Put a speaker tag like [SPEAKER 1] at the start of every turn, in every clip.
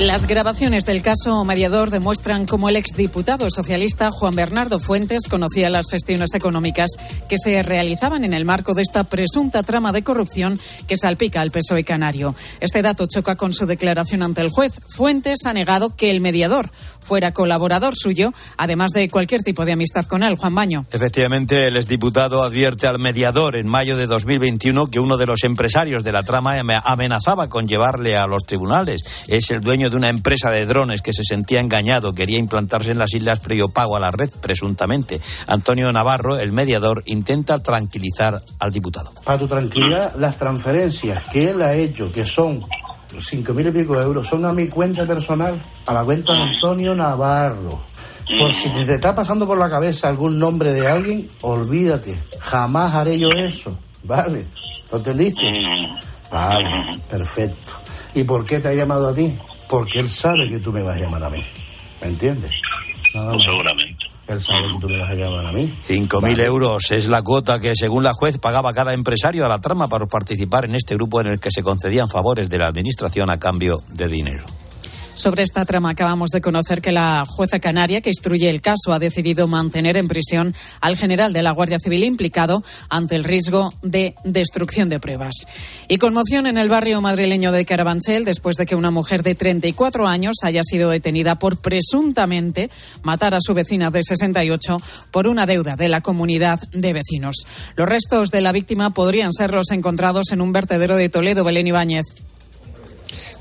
[SPEAKER 1] Las grabaciones del caso mediador demuestran cómo el exdiputado socialista Juan Bernardo Fuentes conocía las gestiones económicas que se realizaban en el marco de esta presunta trama de corrupción que salpica al PSOE canario. Este dato choca con su declaración ante el juez. Fuentes ha negado que el mediador fuera colaborador suyo, además de cualquier tipo de amistad con él. Juan Baño.
[SPEAKER 2] Efectivamente, el exdiputado advierte al mediador en mayo de 2021 que uno de los empresarios de la trama amenazaba con llevarle a los tribunales. Es el dueño de una empresa de drones que se sentía engañado, quería implantarse en las islas previo pago a la red, presuntamente. Antonio Navarro, el mediador, intenta tranquilizar al diputado.
[SPEAKER 3] Para tu tranquilidad, las transferencias que él ha hecho, que son cinco mil y pico de euros, son a mi cuenta personal, a la cuenta de Antonio Navarro. Por si te está pasando por la cabeza algún nombre de alguien, olvídate. Jamás haré yo eso. ¿Vale? ¿Lo entendiste? Vale, perfecto. ¿Y por qué te ha llamado a ti? Porque él sabe que tú me vas a llamar a mí. ¿Me entiendes?
[SPEAKER 4] Pues seguramente.
[SPEAKER 3] Él sabe que tú me vas a llamar a mí.
[SPEAKER 2] Cinco mil euros es la cuota que, según la juez, pagaba cada empresario a la trama para participar en este grupo en el que se concedían favores de la administración a cambio de dinero.
[SPEAKER 1] Sobre esta trama acabamos de conocer que la jueza canaria que instruye el caso ha decidido mantener en prisión al general de la Guardia Civil implicado ante el riesgo de destrucción de pruebas. Y conmoción en el barrio madrileño de Carabanchel después de que una mujer de 34 años haya sido detenida por presuntamente matar a su vecina de 68 por una deuda de la comunidad de vecinos. Los restos de la víctima podrían ser los encontrados en un vertedero de Toledo, Belén Ibáñez.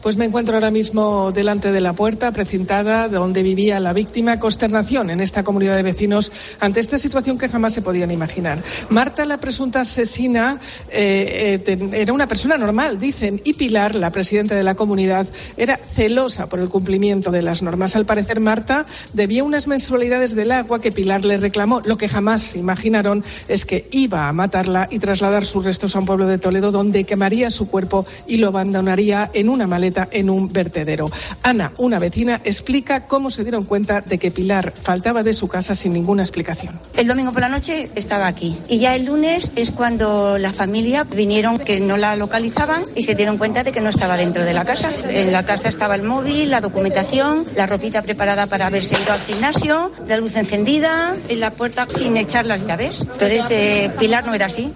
[SPEAKER 5] Pues me encuentro ahora mismo delante de la puerta precintada donde vivía la víctima. Consternación en esta comunidad de vecinos ante esta situación que jamás se podían imaginar. Marta, la presunta asesina, eh, eh, era una persona normal, dicen, y Pilar, la presidenta de la comunidad, era celosa por el cumplimiento de las normas. Al parecer, Marta debía unas mensualidades del agua que Pilar le reclamó. Lo que jamás imaginaron es que iba a matarla y trasladar sus restos a un pueblo de Toledo donde quemaría su cuerpo y lo abandonaría en una maleta en un vertedero. Ana, una vecina, explica cómo se dieron cuenta de que Pilar faltaba de su casa sin ninguna explicación.
[SPEAKER 6] El domingo por la noche estaba aquí y ya el lunes es cuando la familia vinieron que no la localizaban y se dieron cuenta de que no estaba dentro de la casa. En la casa estaba el móvil, la documentación, la ropita preparada para haberse ido al gimnasio, la luz encendida, en la puerta sin echar las llaves. Entonces eh, Pilar no era así.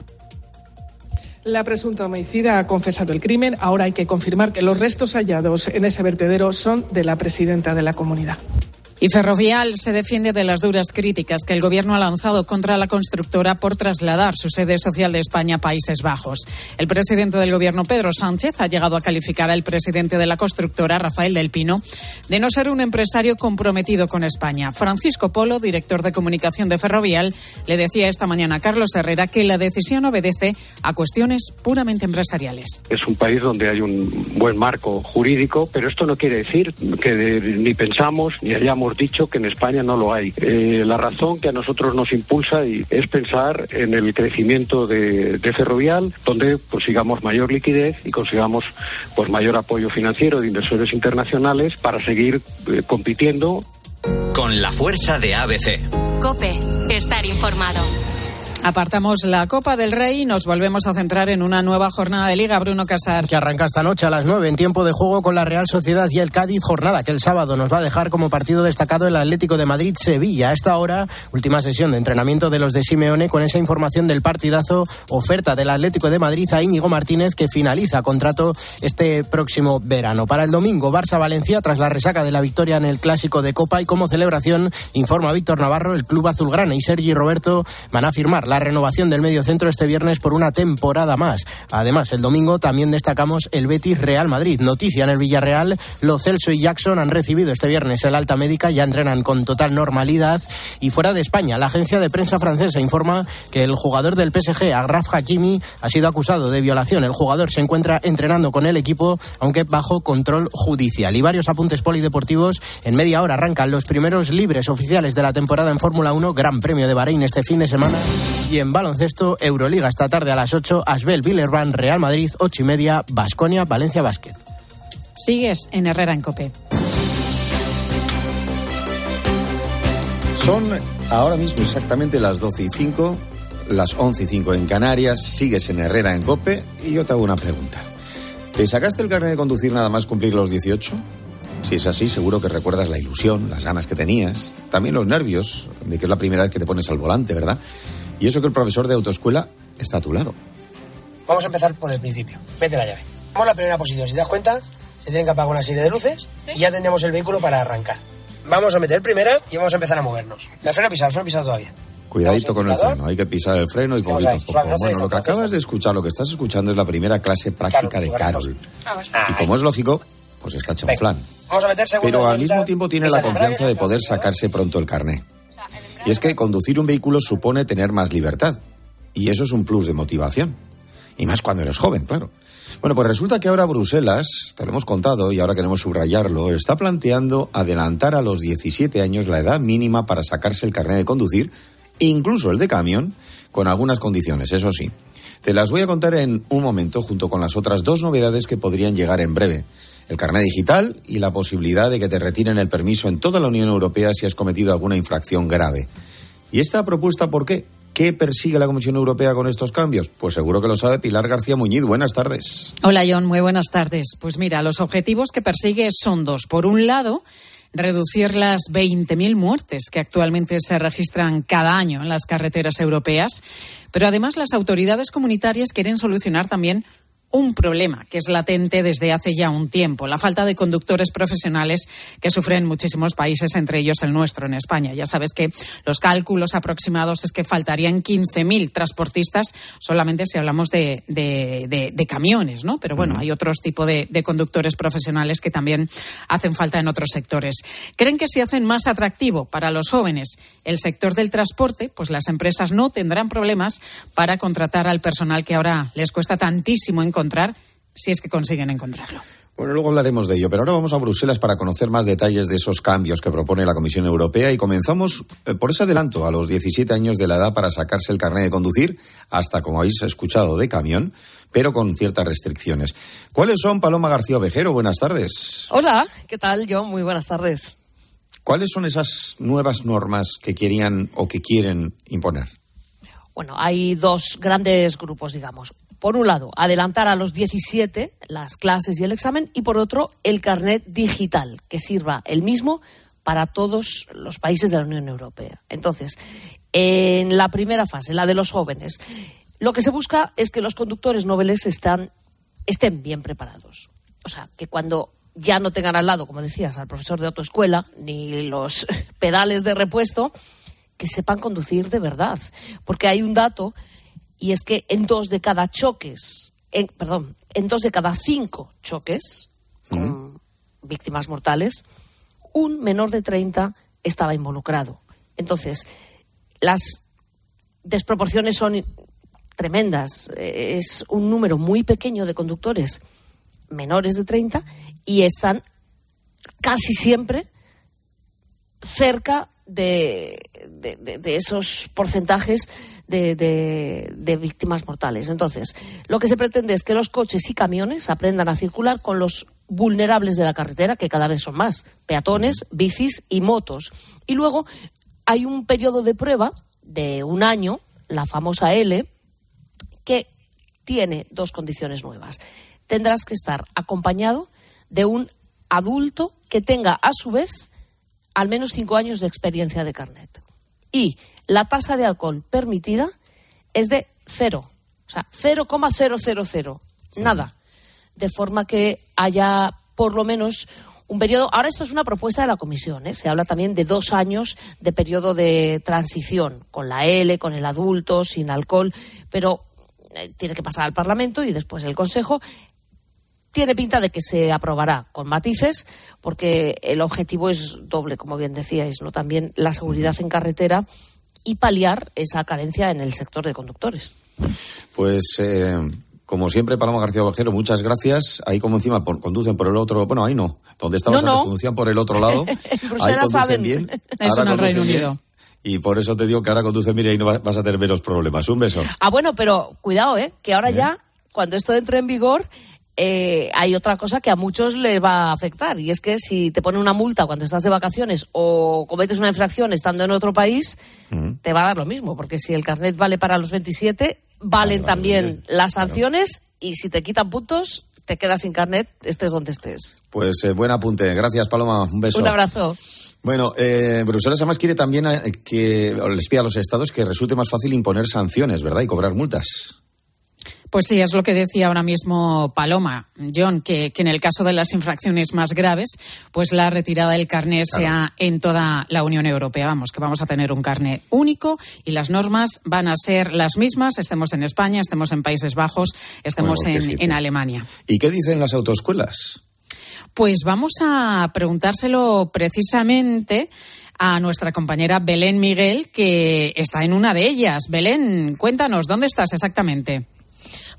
[SPEAKER 5] La presunta homicida ha confesado el crimen. Ahora hay que confirmar que los restos hallados en ese vertedero son de la presidenta de la comunidad.
[SPEAKER 1] Y Ferrovial se defiende de las duras críticas que el Gobierno ha lanzado contra la constructora por trasladar su sede social de España a Países Bajos. El presidente del Gobierno, Pedro Sánchez, ha llegado a calificar al presidente de la constructora, Rafael del Pino, de no ser un empresario comprometido con España. Francisco Polo, director de comunicación de Ferrovial, le decía esta mañana a Carlos Herrera que la decisión obedece a cuestiones puramente empresariales.
[SPEAKER 7] Es un país donde hay un buen marco jurídico, pero esto no quiere decir que ni pensamos ni hayamos dicho que en España no lo hay. Eh, la razón que a nosotros nos impulsa y es pensar en el crecimiento de, Ferrovial, donde consigamos pues, mayor liquidez y consigamos pues mayor apoyo financiero de inversores internacionales para seguir eh, compitiendo.
[SPEAKER 8] Con la fuerza de ABC.
[SPEAKER 9] Cope, estar informado.
[SPEAKER 1] Apartamos la Copa del Rey y nos volvemos a centrar en una nueva jornada de Liga. Bruno Casar.
[SPEAKER 10] Que arranca esta noche a las 9 en tiempo de juego con la Real Sociedad y el Cádiz. Jornada que el sábado nos va a dejar como partido destacado el Atlético de Madrid-Sevilla. A esta hora, última sesión de entrenamiento de los de Simeone con esa información del partidazo. Oferta del Atlético de Madrid a Íñigo Martínez que finaliza contrato este próximo verano. Para el domingo, Barça-Valencia tras la resaca de la victoria en el Clásico de Copa y como celebración, informa Víctor Navarro, el club azulgrana y Sergi Roberto van a firmar la renovación del medio centro este viernes por una temporada más. Además, el domingo también destacamos el Betis Real Madrid. Noticia en el Villarreal, Lo Celso y Jackson han recibido este viernes el alta médica, ya entrenan con total normalidad. Y fuera de España, la agencia de prensa francesa informa que el jugador del PSG, Agraf Hakimi, ha sido acusado de violación. El jugador se encuentra entrenando con el equipo, aunque bajo control judicial. Y varios apuntes polideportivos. En media hora arrancan los primeros libres oficiales de la temporada en Fórmula 1, Gran Premio de Bahrein este fin de semana. Y en baloncesto, Euroliga esta tarde a las 8, Asbel Villerban, Real Madrid, 8 y media, Basconia, Valencia Basket.
[SPEAKER 1] Sigues en Herrera en Cope.
[SPEAKER 11] Son Ahora mismo exactamente las 12 y 5, las 11 y 5 en Canarias, sigues en Herrera en Cope y yo te hago una pregunta. ¿Te sacaste el carnet de conducir nada más cumplir los 18? Si es así, seguro que recuerdas la ilusión, las ganas que tenías, también los nervios de que es la primera vez que te pones al volante, ¿verdad? Y eso que el profesor de autoescuela está a tu lado.
[SPEAKER 12] Vamos a empezar por el principio. Vete la llave. Vamos a la primera posición. Si te das cuenta, se tienen que apagar una serie de luces y ya tendremos el vehículo para arrancar. Vamos a meter primera y vamos a empezar a movernos. El freno pisar, el freno pisar todavía.
[SPEAKER 11] Cuidadito con el freno, hay que pisar el freno y poquito a poco. Bueno, lo que acabas de escuchar, lo que estás escuchando es la primera clase práctica de Carol. Y como es lógico, pues está flan.
[SPEAKER 12] Vamos a meter
[SPEAKER 11] Pero al mismo tiempo tiene la confianza de poder sacarse pronto el carné. Y es que conducir un vehículo supone tener más libertad. Y eso es un plus de motivación. Y más cuando eres joven, claro. Bueno, pues resulta que ahora Bruselas, te lo hemos contado y ahora queremos subrayarlo, está planteando adelantar a los 17 años la edad mínima para sacarse el carnet de conducir, incluso el de camión, con algunas condiciones, eso sí. Te las voy a contar en un momento junto con las otras dos novedades que podrían llegar en breve. El carnet digital y la posibilidad de que te retiren el permiso en toda la Unión Europea si has cometido alguna infracción grave. ¿Y esta propuesta por qué? ¿Qué persigue la Comisión Europea con estos cambios? Pues seguro que lo sabe Pilar García Muñiz. Buenas tardes.
[SPEAKER 1] Hola, John. Muy buenas tardes. Pues mira, los objetivos que persigue son dos. Por un lado, reducir las 20.000 muertes que actualmente se registran cada año en las carreteras europeas. Pero además las autoridades comunitarias quieren solucionar también un problema que es latente desde hace ya un tiempo, la falta de conductores profesionales que sufren muchísimos países, entre ellos el nuestro, en España. Ya sabes que los cálculos aproximados es que faltarían 15.000 transportistas solamente si hablamos de, de, camiones, ¿no? Pero bueno, hay otros tipos de, de conductores profesionales que también hacen falta en otros sectores. Creen que si hacen más atractivo para los jóvenes el sector del transporte, pues las empresas no tendrán problemas para contratar al personal que ahora les cuesta tantísimo encontrar encontrar si es que consiguen encontrarlo.
[SPEAKER 11] Bueno, luego hablaremos de ello, pero ahora vamos a Bruselas para conocer más detalles de esos cambios que propone la Comisión Europea y comenzamos eh, por ese adelanto a los 17 años de la edad para sacarse el carnet de conducir, hasta como habéis escuchado, de camión, pero con ciertas restricciones. ¿Cuáles son, Paloma García Ovejero? Buenas tardes.
[SPEAKER 13] Hola, ¿qué tal? Yo, muy buenas tardes.
[SPEAKER 11] ¿Cuáles son esas nuevas normas que querían o que quieren imponer?
[SPEAKER 13] Bueno, hay dos grandes grupos, digamos por un lado, adelantar a los 17 las clases y el examen, y por otro, el carnet digital, que sirva el mismo para todos los países de la Unión Europea. Entonces, en la primera fase, la de los jóvenes, lo que se busca es que los conductores noveles estén bien preparados. O sea, que cuando ya no tengan al lado, como decías, al profesor de autoescuela, ni los pedales de repuesto, que sepan conducir de verdad. Porque hay un dato y es que en dos de cada choques, en, perdón, en dos de cada cinco choques con víctimas mortales, un menor de 30 estaba involucrado. Entonces, las desproporciones son tremendas. Es un número muy pequeño de conductores menores de 30 y están casi siempre cerca de, de, esos porcentajes de, víctimas mortales. Entonces, lo que se pretende es que los coches y camiones aprendan a circular con los vulnerables de la carretera, que cada vez son más, peatones, bicis y motos. Y luego hay un periodo de prueba de un año, la famosa L, que tiene dos condiciones nuevas. Tendrás que estar acompañado de un adulto que tenga a su vez al menos cinco años de experiencia de carnet. Y la tasa de alcohol permitida es de cero, o sea, 0,000, nada. De forma que haya por lo menos un periodo. Ahora esto es una propuesta de la Comisión. ¿eh? Se habla también de dos años de periodo de transición con la L, con el adulto, sin alcohol, pero eh, tiene que pasar al Parlamento y después el Consejo tiene pinta de que se aprobará con matices, porque el objetivo es doble, como bien decíais, ¿no? También la seguridad en carretera y paliar esa carencia en el sector de conductores.
[SPEAKER 11] Pues. Eh, como siempre, Paloma García Bajero, muchas gracias. Ahí como encima conducen por el otro, bueno, ahí no, donde estabas antes conducían por el otro lado. ahí conducen bien.
[SPEAKER 1] Eso en el Reino Unido.
[SPEAKER 11] Y por eso te digo que ahora conducen bien y no vas a tener menos problemas. Un beso.
[SPEAKER 13] Ah, bueno, pero cuidado, ¿eh? Que ahora ¿Eh? ya, cuando esto entre en vigor, eh, hay otra cosa que a muchos les va a afectar y es que si te ponen una multa cuando estás de vacaciones o cometes una infracción estando en otro país, te va a dar lo mismo, porque si el carnet vale para los 27, valen también las sanciones y si te quitan puntos, te quedas sin carnet, estés donde estés.
[SPEAKER 11] Pues eh, buen apunte. Gracias, Paloma. Un beso.
[SPEAKER 13] Un abrazo.
[SPEAKER 11] Bueno, eh, Bruselas además quiere también eh, que les pida a los estados que resulte más fácil imponer sanciones, ¿verdad? Y cobrar multas.
[SPEAKER 1] Pues sí, es lo que decía ahora mismo Paloma, John, que, que en el caso de las infracciones más graves, pues la retirada del carné sea en toda la Unión Europea. Vamos, que vamos a tener un carné único y las normas van a ser las mismas, estemos en España, estemos en Países Bajos, estemos
[SPEAKER 11] Bueno,
[SPEAKER 1] en Alemania.
[SPEAKER 11] ¿Y qué dicen las autoescuelas?
[SPEAKER 1] Pues vamos a preguntárselo precisamente a nuestra compañera Belén Miguel, que está en una de ellas. Belén, cuéntanos, ¿dónde estás exactamente?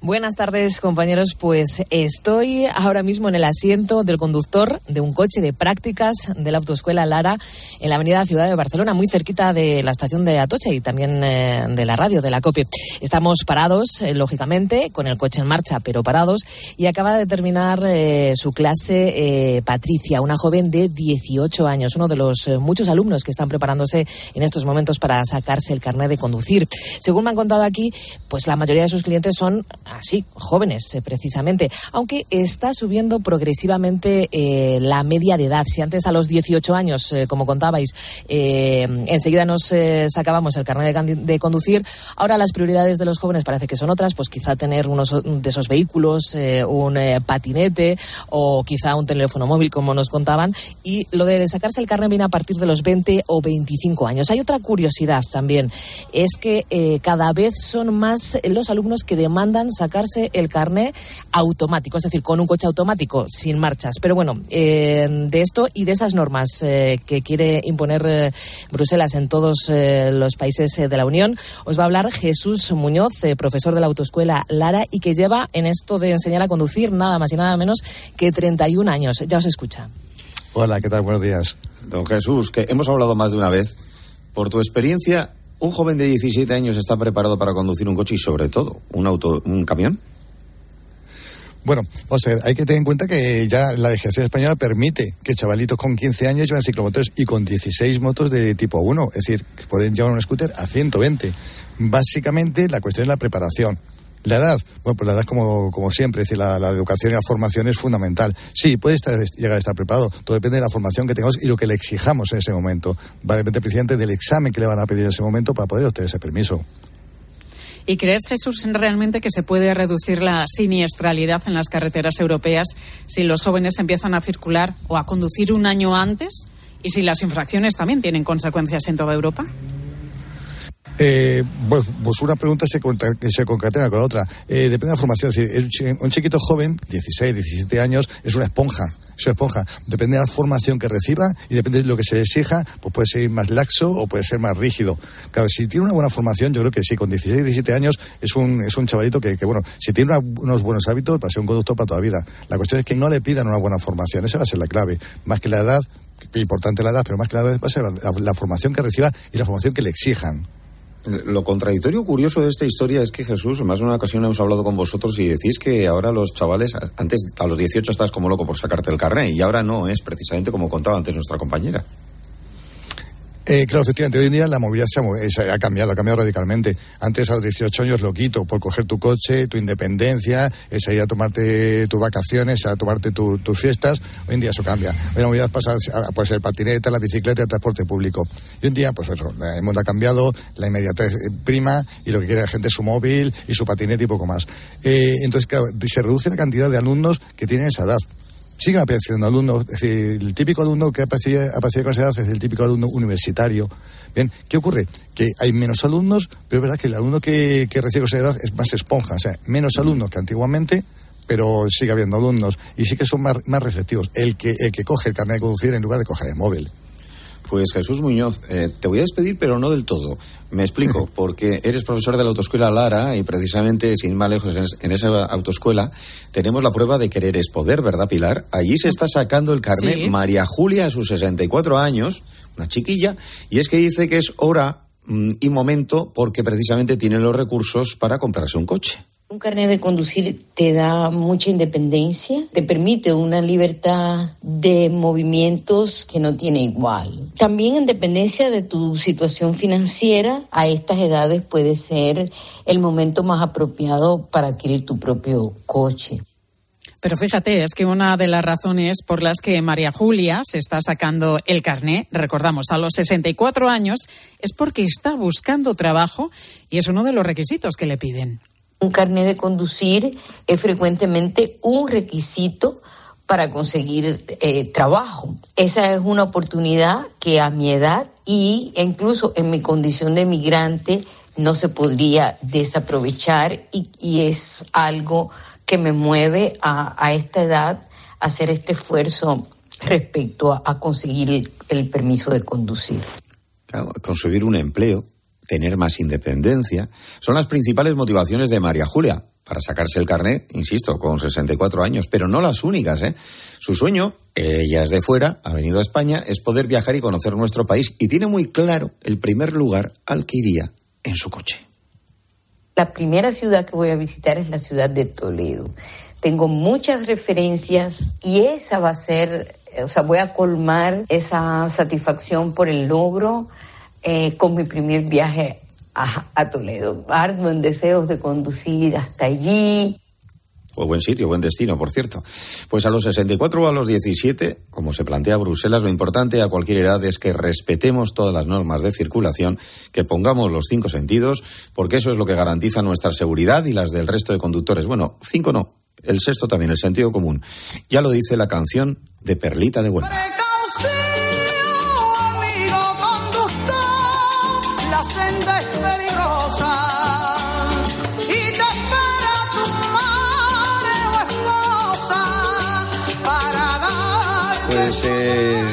[SPEAKER 14] Buenas tardes, compañeros. Pues estoy ahora mismo en el asiento del conductor de un coche de prácticas de la autoescuela Lara en la avenida Ciudad de Barcelona, muy cerquita de la estación de Atocha y también eh, de la radio, de la COPE. Estamos parados, eh, lógicamente, con el coche en marcha, pero parados, y acaba de terminar eh, su clase Patricia, una joven de 18 años, uno de los muchos alumnos que están preparándose en estos momentos para sacarse el carnet de conducir. Según me han contado aquí, pues la mayoría de sus clientes son así, jóvenes eh, precisamente, aunque está subiendo progresivamente eh, la media de edad. Si antes a los 18 años, eh, como contabais, eh, enseguida nos sacábamos el carnet de, de conducir, ahora las prioridades de los jóvenes parece que son otras, pues quizá tener unos de esos vehículos, eh, un patinete o quizá un teléfono móvil, como nos contaban, y lo de sacarse el carnet viene a partir de los 20 o 25 años. Hay otra curiosidad también, es que cada vez son más los alumnos que demandan sacarse el carnet automático, es decir, con un coche automático, sin marchas. Pero bueno, eh, de esto y de esas normas eh, que quiere imponer eh, Bruselas en todos eh, los países eh, de la Unión, os va a hablar Jesús Muñoz, eh, profesor de la autoescuela Lara y que lleva en esto de enseñar a conducir nada más y nada menos que 31 años. Ya os escucha.
[SPEAKER 11] Hola, ¿qué tal? Buenos días. Don Jesús, que hemos hablado más de una vez. Por tu experiencia, ¿un joven de 17 años está preparado para conducir un coche y, sobre todo, un, auto, un camión?
[SPEAKER 15] Bueno, o sea, hay que tener en cuenta que ya la legislación española permite que chavalitos con 15 años lleven ciclomotores y con 16 motos de tipo 1, es decir, que pueden llevar un scooter a 120. Básicamente, la cuestión es la preparación. La edad, bueno, pues la edad como, como siempre, decir, la, la educación y la formación es fundamental. Sí, puede estar, llegar a estar preparado, todo depende de la formación que tengamos y lo que le exijamos en ese momento. Va a depender precisamente del examen que le van a pedir en ese momento para poder obtener ese permiso.
[SPEAKER 1] ¿Y crees, Jesús, realmente que se puede reducir la siniestralidad en las carreteras europeas si los jóvenes empiezan a circular o a conducir un año antes y si las infracciones también tienen consecuencias en toda Europa?
[SPEAKER 15] Eh, pues, pues una pregunta se, se concatena con la otra. Eh, depende de la formación. Es un chiquito joven, 16, 17 años, es una esponja. Es una esponja. Depende de la formación que reciba y depende de lo que se le exija, pues puede ser más laxo o puede ser más rígido. Claro, si tiene una buena formación, yo creo que sí, con 16, 17 años es un, es un chavalito que, que, bueno, si tiene unos buenos hábitos, va a ser un conductor para toda la vida. La cuestión es que no le pidan una buena formación. Esa va a ser la clave. Más que la edad, importante la edad, pero más que la edad va a ser la formación que reciba y la formación que le exijan.
[SPEAKER 11] Lo contradictorio curioso de esta historia es que Jesús, más de una ocasión hemos hablado con vosotros y decís que ahora los chavales, antes a los 18 estás como loco por sacarte el carnet y ahora no es precisamente como contaba antes nuestra compañera.
[SPEAKER 15] Eh, claro, efectivamente, hoy en día la movilidad se ha, eh, se ha cambiado, ha cambiado radicalmente. Antes a los 18 años lo quito por coger tu coche, tu independencia, es ir a tomarte tus vacaciones, a tomarte tu- tus fiestas. Hoy en día eso cambia. Hoy la movilidad pasa a el patineta, la bicicleta, el transporte público. Y hoy en día, pues eso, el mundo ha cambiado, la inmediatez eh, prima y lo que quiere la gente es su móvil y su patinete y poco más. Eh, entonces, claro, se reduce la cantidad de alumnos que tienen esa edad siguen apareciendo alumnos, es decir, el típico alumno que aparece, aparece con es el típico alumno universitario. Bien, ¿qué ocurre? Que hay menos alumnos, pero es verdad que el alumno que, recibe con esa edad es más esponja, o sea, menos alumnos que antiguamente, pero sigue habiendo alumnos y sí que son más, más receptivos. El que, el que coge el carnet de conducir en lugar de coger el móvil.
[SPEAKER 11] Pues Jesús Muñoz, eh, te voy a despedir, pero no del todo. Me explico, porque eres profesor de la autoescuela Lara y precisamente, sin ir más lejos, en, es- en esa autoescuela tenemos la prueba de querer es poder, ¿verdad, Pilar? Allí se está sacando el carnet
[SPEAKER 16] Sí.
[SPEAKER 11] María Julia a sus 64 años, una chiquilla, y es que dice que es hora mm, y momento porque precisamente tiene los recursos para comprarse un coche.
[SPEAKER 16] Un carnet de conducir te da mucha independencia, te permite una libertad de movimientos que no tiene igual. También en dependencia de tu situación financiera, a estas edades puede ser el momento más apropiado para adquirir tu propio coche.
[SPEAKER 1] Pero fíjate, es que una de las razones por las que María Julia se está sacando el carné, recordamos, a los 64 años, es porque está buscando trabajo y es uno de los requisitos que le piden.
[SPEAKER 16] Un carnet de conducir es frecuentemente un requisito para conseguir eh, trabajo. Esa es una oportunidad que a mi edad y incluso en mi condición de migrante no se podría desaprovechar y, es algo que me mueve a, esta edad a hacer este esfuerzo respecto a, conseguir el, permiso de conducir.
[SPEAKER 11] conseguir un empleo tener más independencia, son las principales motivaciones de María Julia para sacarse el carnet, insisto, con 64 años, pero no las únicas. ¿eh? Su sueño, ella es de fuera, ha venido a España, es poder viajar y conocer nuestro país y tiene muy claro el primer lugar al que iría en su coche.
[SPEAKER 16] La primera ciudad que voy a visitar es la ciudad de Toledo. Tengo muchas referencias y esa va a ser, o sea, voy a colmar esa satisfacción por el logro eh, con mi primer viaje a, Toledo. Ardo en deseos de conducir hasta allí.
[SPEAKER 11] Pues buen sitio, buen destino, por cierto. Pues a los 64 o a los 17, como se plantea Bruselas, lo importante a cualquier edad es que respetemos todas las normas de circulación, que pongamos los cinco sentidos, porque eso es lo que garantiza nuestra seguridad y las del resto de conductores. Bueno, cinco no, el sexto también, el sentido común. Ya lo dice la canción de Perlita de Huelva. Pues eh,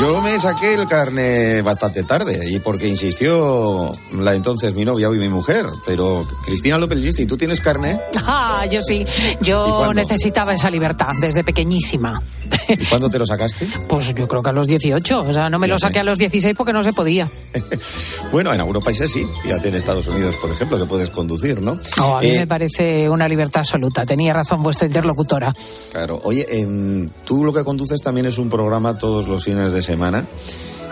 [SPEAKER 11] yo me saqué el carne bastante tarde y porque insistió la entonces mi novia y mi mujer. Pero Cristina López Listi, ¿tú tienes carne?
[SPEAKER 17] Ah, yo sí. Yo necesitaba esa libertad desde pequeñísima.
[SPEAKER 11] ¿Y cuándo te lo sacaste?
[SPEAKER 17] Pues yo creo que a los 18. O sea, no me lo saqué a los 16 porque no se podía.
[SPEAKER 11] bueno, en algunos países sí. Fíjate en Estados Unidos, por ejemplo, que puedes conducir, ¿no?
[SPEAKER 17] Oh, a mí me eh, parece una libertad absoluta. Tenía razón vuestra interlocutora.
[SPEAKER 11] Claro. Oye, em, tú lo que conduces también es un programa todos los fines de semana semana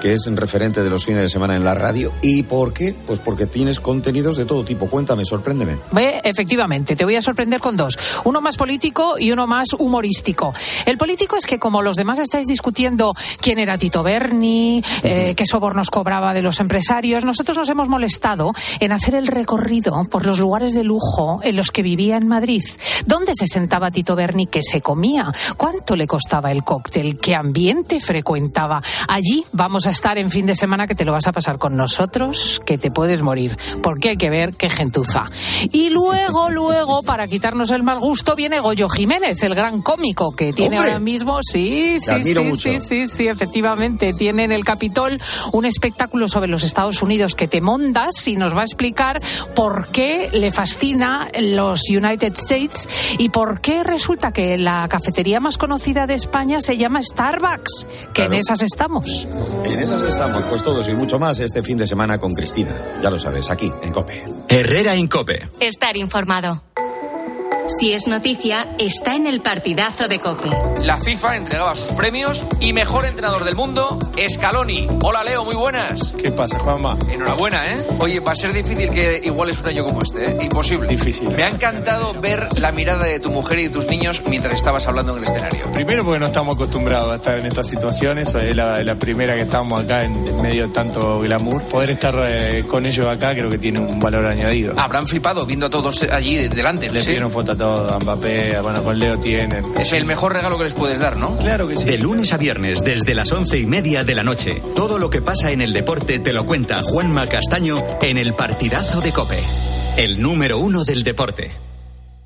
[SPEAKER 11] que es referente de los fines de semana en la radio. ¿Y por qué? Pues porque tienes contenidos de todo tipo. Cuéntame, sorpréndeme.
[SPEAKER 17] efectivamente, te voy a sorprender con dos. Uno más político y uno más humorístico. El político es que como los demás estáis discutiendo quién era Tito Berni, eh, qué sobornos cobraba de los empresarios, nosotros nos hemos molestado en hacer el recorrido por los lugares de lujo en los que vivía en Madrid. ¿Dónde se sentaba Tito Berni? ¿Qué se comía? ¿Cuánto le costaba el cóctel? ¿Qué ambiente frecuentaba? Allí vamos a estar en fin de semana que te lo vas a pasar con nosotros, que te puedes morir, porque hay que ver qué gentuza. Y luego, luego, para quitarnos el mal gusto, viene Goyo Jiménez, el gran cómico que tiene ahora mismo, sí, sí, sí, sí, sí, sí, efectivamente, tiene en el Capitol un espectáculo sobre los Estados Unidos que te mondas y nos va a explicar por qué le fascina los United States y por qué resulta que la cafetería más conocida de España se llama Starbucks, que en esas estamos
[SPEAKER 11] en esas estamos, pues todos y mucho más este fin de semana con Cristina. Ya lo sabes, aquí, en Cope.
[SPEAKER 8] Herrera en Cope.
[SPEAKER 9] Estar informado. Si es noticia, está en el partidazo de Cope.
[SPEAKER 18] La FIFA entregaba sus premios y mejor entrenador del mundo, Scaloni. Hola Leo, muy buenas.
[SPEAKER 19] ¿Qué pasa, Juanma?
[SPEAKER 18] Enhorabuena, ¿eh? Oye, va a ser difícil que igual es un año como este, ¿eh? Imposible.
[SPEAKER 19] Difícil.
[SPEAKER 18] Me ha encantado ver la mirada de tu mujer y de tus niños mientras estabas hablando en el escenario.
[SPEAKER 19] Primero porque no estamos acostumbrados a estar en estas situaciones, es la, primera que estamos acá en medio de tanto glamour. Poder estar eh, con ellos acá creo que tiene un valor añadido.
[SPEAKER 18] Habrán flipado viendo a todos allí delante.
[SPEAKER 19] Le pidieron foto todo, Mbappé, bueno, con Leo tienen.
[SPEAKER 18] Es el mejor regalo que les puedes dar, ¿no?
[SPEAKER 19] Claro que sí.
[SPEAKER 8] De lunes a viernes, desde las once y media de la noche, todo lo que pasa en el deporte te lo cuenta Juanma Castaño en el partidazo de Cope, el número uno del deporte.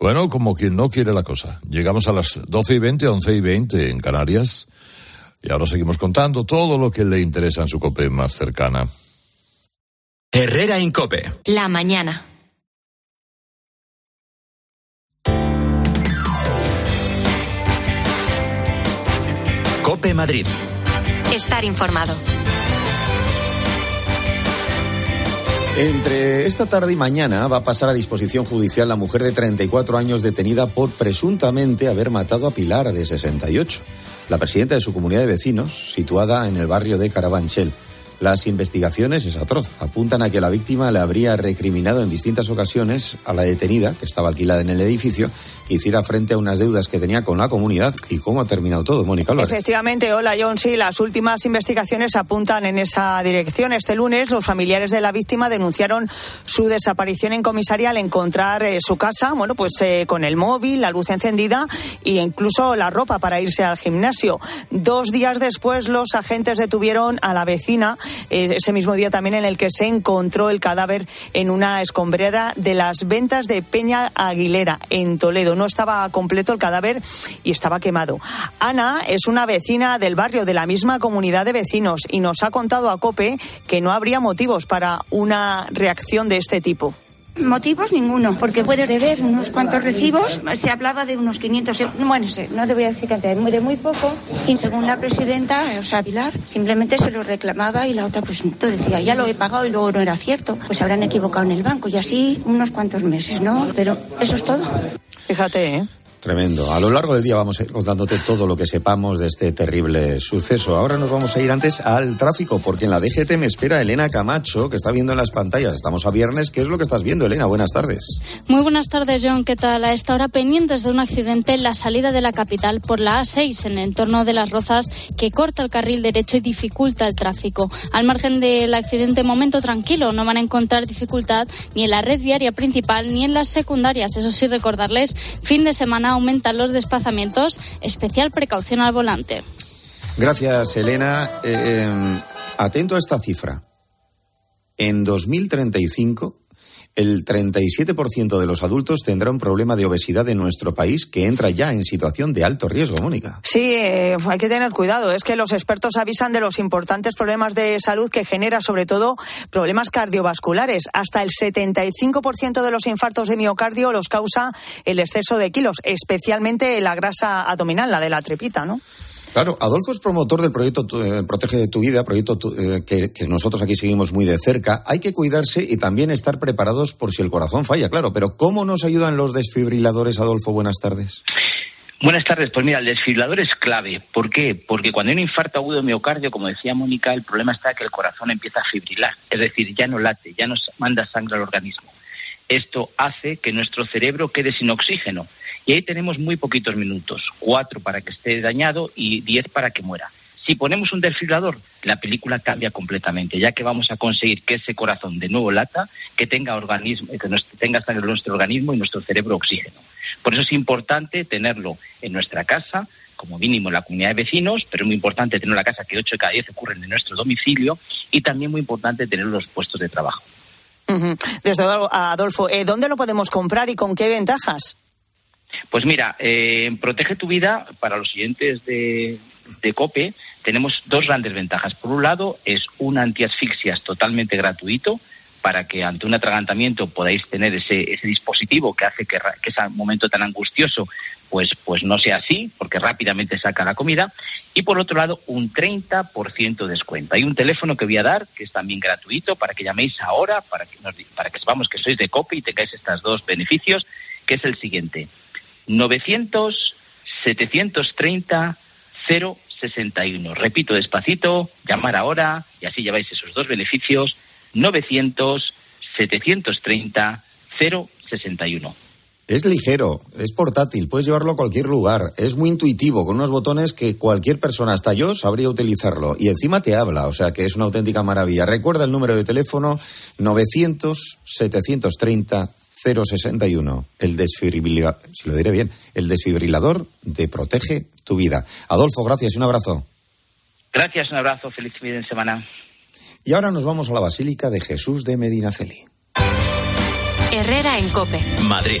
[SPEAKER 20] Bueno, como quien no quiere la cosa. Llegamos a las 12 y 20, 11 y 20 en Canarias. Y ahora seguimos contando todo lo que le interesa en su COPE más cercana.
[SPEAKER 8] Herrera Incope.
[SPEAKER 9] La mañana.
[SPEAKER 8] Cope Madrid.
[SPEAKER 9] Estar informado.
[SPEAKER 11] Entre esta tarde y mañana va a pasar a disposición judicial la mujer de 34 años detenida por presuntamente haber matado a Pilar de 68, la presidenta de su comunidad de vecinos, situada en el barrio de Carabanchel. Las investigaciones, es atroz, apuntan a que la víctima le habría recriminado en distintas ocasiones a la detenida, que estaba alquilada en el edificio, que hiciera frente a unas deudas que tenía con la comunidad. ¿Y cómo ha terminado todo, Mónica Álvarez?
[SPEAKER 21] Efectivamente, hola John, sí, las últimas investigaciones apuntan en esa dirección. Este lunes los familiares de la víctima denunciaron su desaparición en comisaría al encontrar eh, su casa, bueno, pues eh, con el móvil, la luz encendida e incluso la ropa para irse al gimnasio. Dos días después los agentes detuvieron a la vecina eh, ese mismo día también en el que se encontró el cadáver en una escombrera de las ventas de Peña Aguilera, en Toledo. No estaba completo el cadáver y estaba quemado. Ana es una vecina del barrio de la misma comunidad de vecinos y nos ha contado a COPE que no habría motivos para una reacción de este tipo.
[SPEAKER 6] Motivos ninguno, porque puede deber unos cuantos recibos. Se hablaba de unos 500 euros. Bueno, no te voy a decir cantidad, de muy poco. Y según la presidenta, o sea, Pilar, simplemente se lo reclamaba y la otra, pues, decía, ya lo he pagado y luego no era cierto. Pues habrán equivocado en el banco y así unos cuantos meses, ¿no? Pero eso es todo.
[SPEAKER 21] Fíjate, ¿eh?
[SPEAKER 11] Tremendo. A lo largo del día vamos a ir contándote todo lo que sepamos de este terrible suceso. Ahora nos vamos a ir antes al tráfico, porque en la DGT me espera Elena Camacho, que está viendo en las pantallas. Estamos a viernes. ¿Qué es lo que estás viendo, Elena? Buenas tardes.
[SPEAKER 22] Muy buenas tardes, John. ¿Qué tal? A esta hora pendientes de un accidente en la salida de la capital por la A6 en el entorno de Las Rozas que corta el carril derecho y dificulta el tráfico. Al margen del accidente, momento tranquilo. No van a encontrar dificultad ni en la red viaria principal ni en las secundarias. Eso sí, recordarles, fin de semana aumentan los desplazamientos, especial precaución al volante.
[SPEAKER 11] Gracias, Elena. Eh, atento a esta cifra. En 2035, el 37% de los adultos tendrá un problema de obesidad en nuestro país que entra ya en situación de alto riesgo, Mónica.
[SPEAKER 21] Sí, eh, hay que tener cuidado. Es que los expertos avisan de los importantes problemas de salud que genera, sobre todo, problemas cardiovasculares. Hasta el 75% de los infartos de miocardio los causa el exceso de kilos, especialmente la grasa abdominal, la de la trepita, ¿no?
[SPEAKER 11] Claro, Adolfo es promotor del proyecto eh, Protege tu Vida, proyecto tu, eh, que, que, nosotros aquí seguimos muy de cerca. Hay que cuidarse y también estar preparados por si el corazón falla, claro. Pero ¿cómo nos ayudan los desfibriladores, Adolfo? Buenas tardes.
[SPEAKER 23] Buenas tardes. Pues mira, el desfibrilador es clave. ¿Por qué? Porque cuando hay un infarto agudo de miocardio, como decía Mónica, el problema está que el corazón empieza a fibrilar. Es decir, ya no late, ya no manda sangre al organismo. Esto hace que nuestro cerebro quede sin oxígeno. Y ahí tenemos muy poquitos minutos, cuatro para que esté dañado y diez para que muera. Si ponemos un desfibrilador, la película cambia completamente, ya que vamos a conseguir que ese corazón de nuevo lata, que tenga organismo, que tenga en nuestro organismo y nuestro cerebro oxígeno. Por eso es importante tenerlo en nuestra casa, como mínimo en la comunidad de vecinos, pero es muy importante tenerlo en la casa, que ocho de cada diez ocurren en nuestro domicilio, y también muy importante tener los puestos de trabajo.
[SPEAKER 21] Desde Adolfo, eh, ¿dónde lo podemos comprar y con qué ventajas?
[SPEAKER 23] Pues mira, eh, Protege tu vida para los siguientes de, de, COPE tenemos dos grandes ventajas. Por un lado, es un antiasfixias totalmente gratuito para que ante un atragantamiento podáis tener ese, ese dispositivo que hace que, ese momento tan angustioso pues, pues no sea así, porque rápidamente saca la comida. Y por otro lado, un 30% de descuento. Hay un teléfono que voy a dar que es también gratuito para que llaméis ahora, para que, nos, para que sepamos que sois de COPE y tengáis estos dos beneficios, que es el siguiente. 900 730 061. Repito despacito, llamar ahora y así lleváis esos dos beneficios. 900 730 061.
[SPEAKER 11] Es ligero, es portátil, puedes llevarlo a cualquier lugar, es muy intuitivo, con unos botones que cualquier persona, hasta yo, sabría utilizarlo. Y encima te habla, o sea que es una auténtica maravilla. Recuerda el número de teléfono 900-730. 061, el desfibrilador, si lo diré bien, el desfibrilador de Protege tu vida. Adolfo, gracias y un abrazo.
[SPEAKER 23] Gracias, un abrazo, feliz fin de semana.
[SPEAKER 11] Y ahora nos vamos a la Basílica de Jesús de Medinaceli.
[SPEAKER 9] Herrera en Cope.
[SPEAKER 8] Madrid.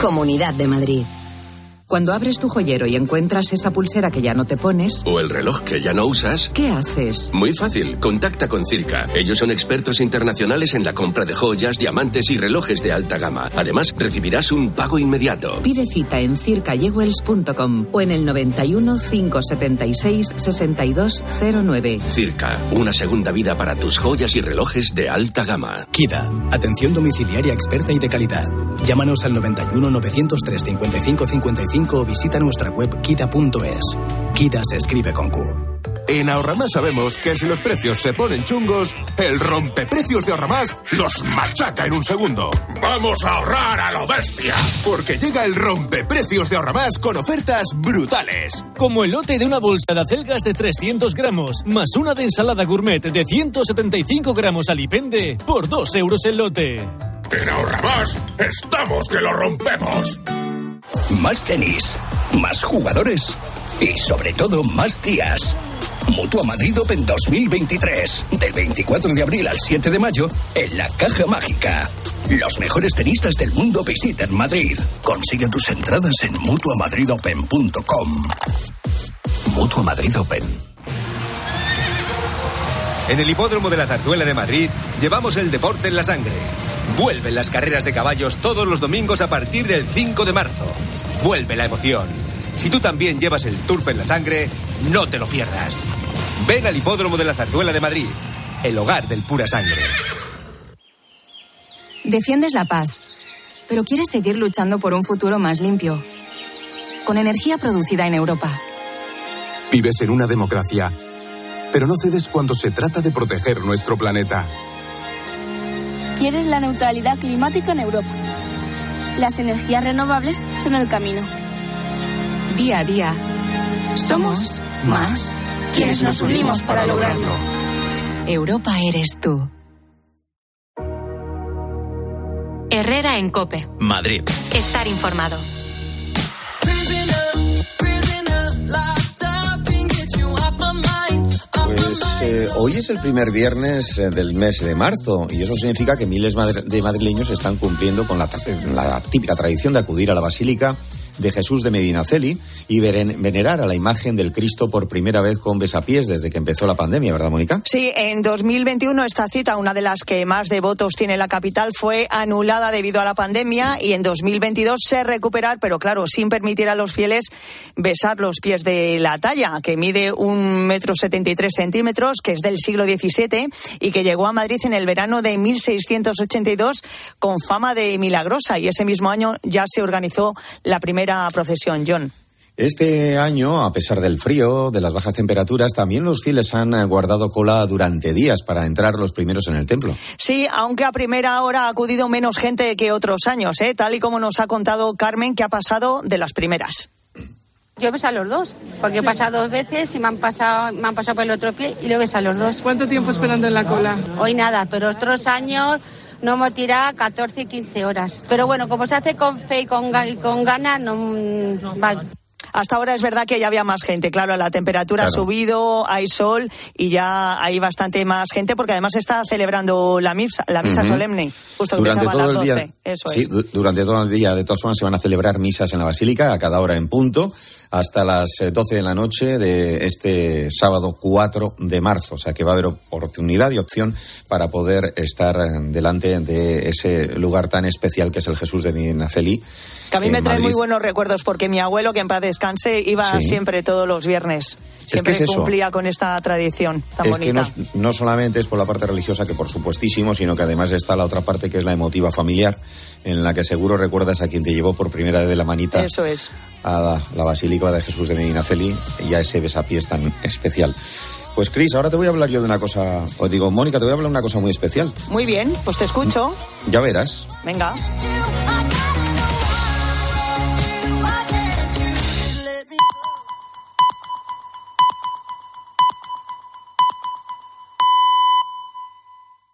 [SPEAKER 24] Comunidad de Madrid.
[SPEAKER 25] Cuando abres tu joyero y encuentras esa pulsera que ya no te pones,
[SPEAKER 26] ¿O el reloj que ya no usas?
[SPEAKER 25] ¿qué haces?
[SPEAKER 26] Muy fácil, contacta con Circa. Ellos son expertos internacionales en la compra de joyas, diamantes y relojes de alta gama. Además, recibirás un pago inmediato.
[SPEAKER 25] Pide cita en circayewells.com o en el 91 576 6209.
[SPEAKER 26] Circa, una segunda vida para tus joyas y relojes de alta gama.
[SPEAKER 27] KIDA, atención domiciliaria experta y de calidad. Llámanos al 91 903 55 55 o visita nuestra web kida.es. KIDA se escribe con Q.
[SPEAKER 28] En Ahorramás sabemos que si los precios se ponen chungos, el rompeprecios de Ahorramás los machaca en un segundo. ¡Vamos a ahorrar a lo bestia! Porque llega el rompeprecios de Ahorramás con ofertas brutales.
[SPEAKER 29] Como el lote de una bolsa de acelgas de 300 gramos, más una de ensalada gourmet de 175 gramos alipende, por 2 euros el lote.
[SPEAKER 28] En Ahorramás estamos que lo rompemos.
[SPEAKER 30] Más tenis, más jugadores y sobre todo más días. Mutua Madrid Open 2023, del 24 de abril al 7 de mayo, en la Caja Mágica. Los mejores tenistas del mundo visitan Madrid. Consigue tus entradas en mutuamadridopen.com. Mutua Madrid Open.
[SPEAKER 31] En el hipódromo de la Zarzuela de Madrid llevamos el deporte en la sangre. Vuelven las carreras de caballos todos los domingos a partir del 5 de marzo. Vuelve la emoción. Si tú también llevas el turf en la sangre, no te lo pierdas. Ven al hipódromo de la Zarzuela de Madrid, el hogar del pura sangre.
[SPEAKER 32] Defiendes la paz, pero quieres seguir luchando por un futuro más limpio. Con energía producida en Europa.
[SPEAKER 33] Vives en una democracia, pero no cedes cuando se trata de proteger nuestro planeta.
[SPEAKER 34] Quieres la neutralidad climática en Europa. Las energías renovables son el camino.
[SPEAKER 32] Día a día. Somos más quienes nos unimos para lograrlo. Europa eres tú.
[SPEAKER 9] Herrera en Cope.
[SPEAKER 8] Madrid.
[SPEAKER 9] Estar informado.
[SPEAKER 11] Pues eh, hoy es el primer viernes eh, del mes de marzo y eso significa que miles de madrileños están cumpliendo con la, la típica tradición de acudir a la Basílica de Jesús de Medinaceli y venerar a la imagen del Cristo por primera vez con besapiés desde que empezó la pandemia, ¿verdad, Mónica?
[SPEAKER 21] Sí, en 2021 esta cita, una de las que más devotos tiene la capital, fue anulada debido a la pandemia y en 2022 se recuperar, pero claro, sin permitir a los fieles besar los pies de la talla, que mide un metro setenta y tres centímetros, que es del siglo XVII y que llegó a Madrid en el verano de 1682 con fama de milagrosa y ese mismo año ya se organizó la primera procesión, John.
[SPEAKER 11] Este año, a pesar del frío, de las bajas temperaturas, también los fieles han guardado cola durante días para entrar los primeros en el templo.
[SPEAKER 21] Sí, aunque a primera hora ha acudido menos gente que otros años, ¿eh? tal y como nos ha contado Carmen, que ha pasado de las primeras.
[SPEAKER 35] Yo beso a los dos, porque he pasado dos veces y me han pasado, me han pasado por el otro pie y lo beso a los dos.
[SPEAKER 36] ¿Cuánto tiempo esperando en la cola?
[SPEAKER 35] Hoy nada, pero otros años no hemos tirado 14 y 15 horas. Pero bueno, como se hace con fe y con, ga- y con ganas, no, mm, va.
[SPEAKER 21] Hasta ahora es verdad que ya había más gente, claro, la temperatura ha subido, hay sol y ya hay bastante más gente porque además está celebrando la misa, la misa solemne, justo
[SPEAKER 11] durante
[SPEAKER 21] todo
[SPEAKER 11] a las
[SPEAKER 21] 12.
[SPEAKER 11] Día,
[SPEAKER 21] Eso
[SPEAKER 11] sí,
[SPEAKER 21] es.
[SPEAKER 11] durante todo el día, de todas formas, se van a celebrar misas en la Basílica a cada hora en punto hasta las 12 de la noche de este sábado 4 de marzo. O sea que va a haber oportunidad y opción para poder estar delante de ese lugar tan especial que es el Jesús de Minaceli.
[SPEAKER 21] Que a mí me trae muy buenos recuerdos porque mi abuelo, que en paz descanse, iba
[SPEAKER 11] Sí.
[SPEAKER 21] siempre todos los viernes. Siempre
[SPEAKER 11] es
[SPEAKER 21] cumplía con esta tradición tan
[SPEAKER 11] es que no, no solamente es por la parte religiosa, que por supuestísimo, sino que además está la otra parte que es la emotiva familiar, en la que seguro recuerdas a quien te llevó por primera vez de la manita
[SPEAKER 21] Eso es.
[SPEAKER 11] A la, Basílica de Jesús de Medinaceli y a ese besapiés tan especial. Pues Cris, ahora te voy a hablar yo de una cosa, os digo, Mónica, te voy a hablar de una cosa muy especial.
[SPEAKER 21] Muy bien, pues te escucho.
[SPEAKER 11] Ya verás.
[SPEAKER 21] Venga.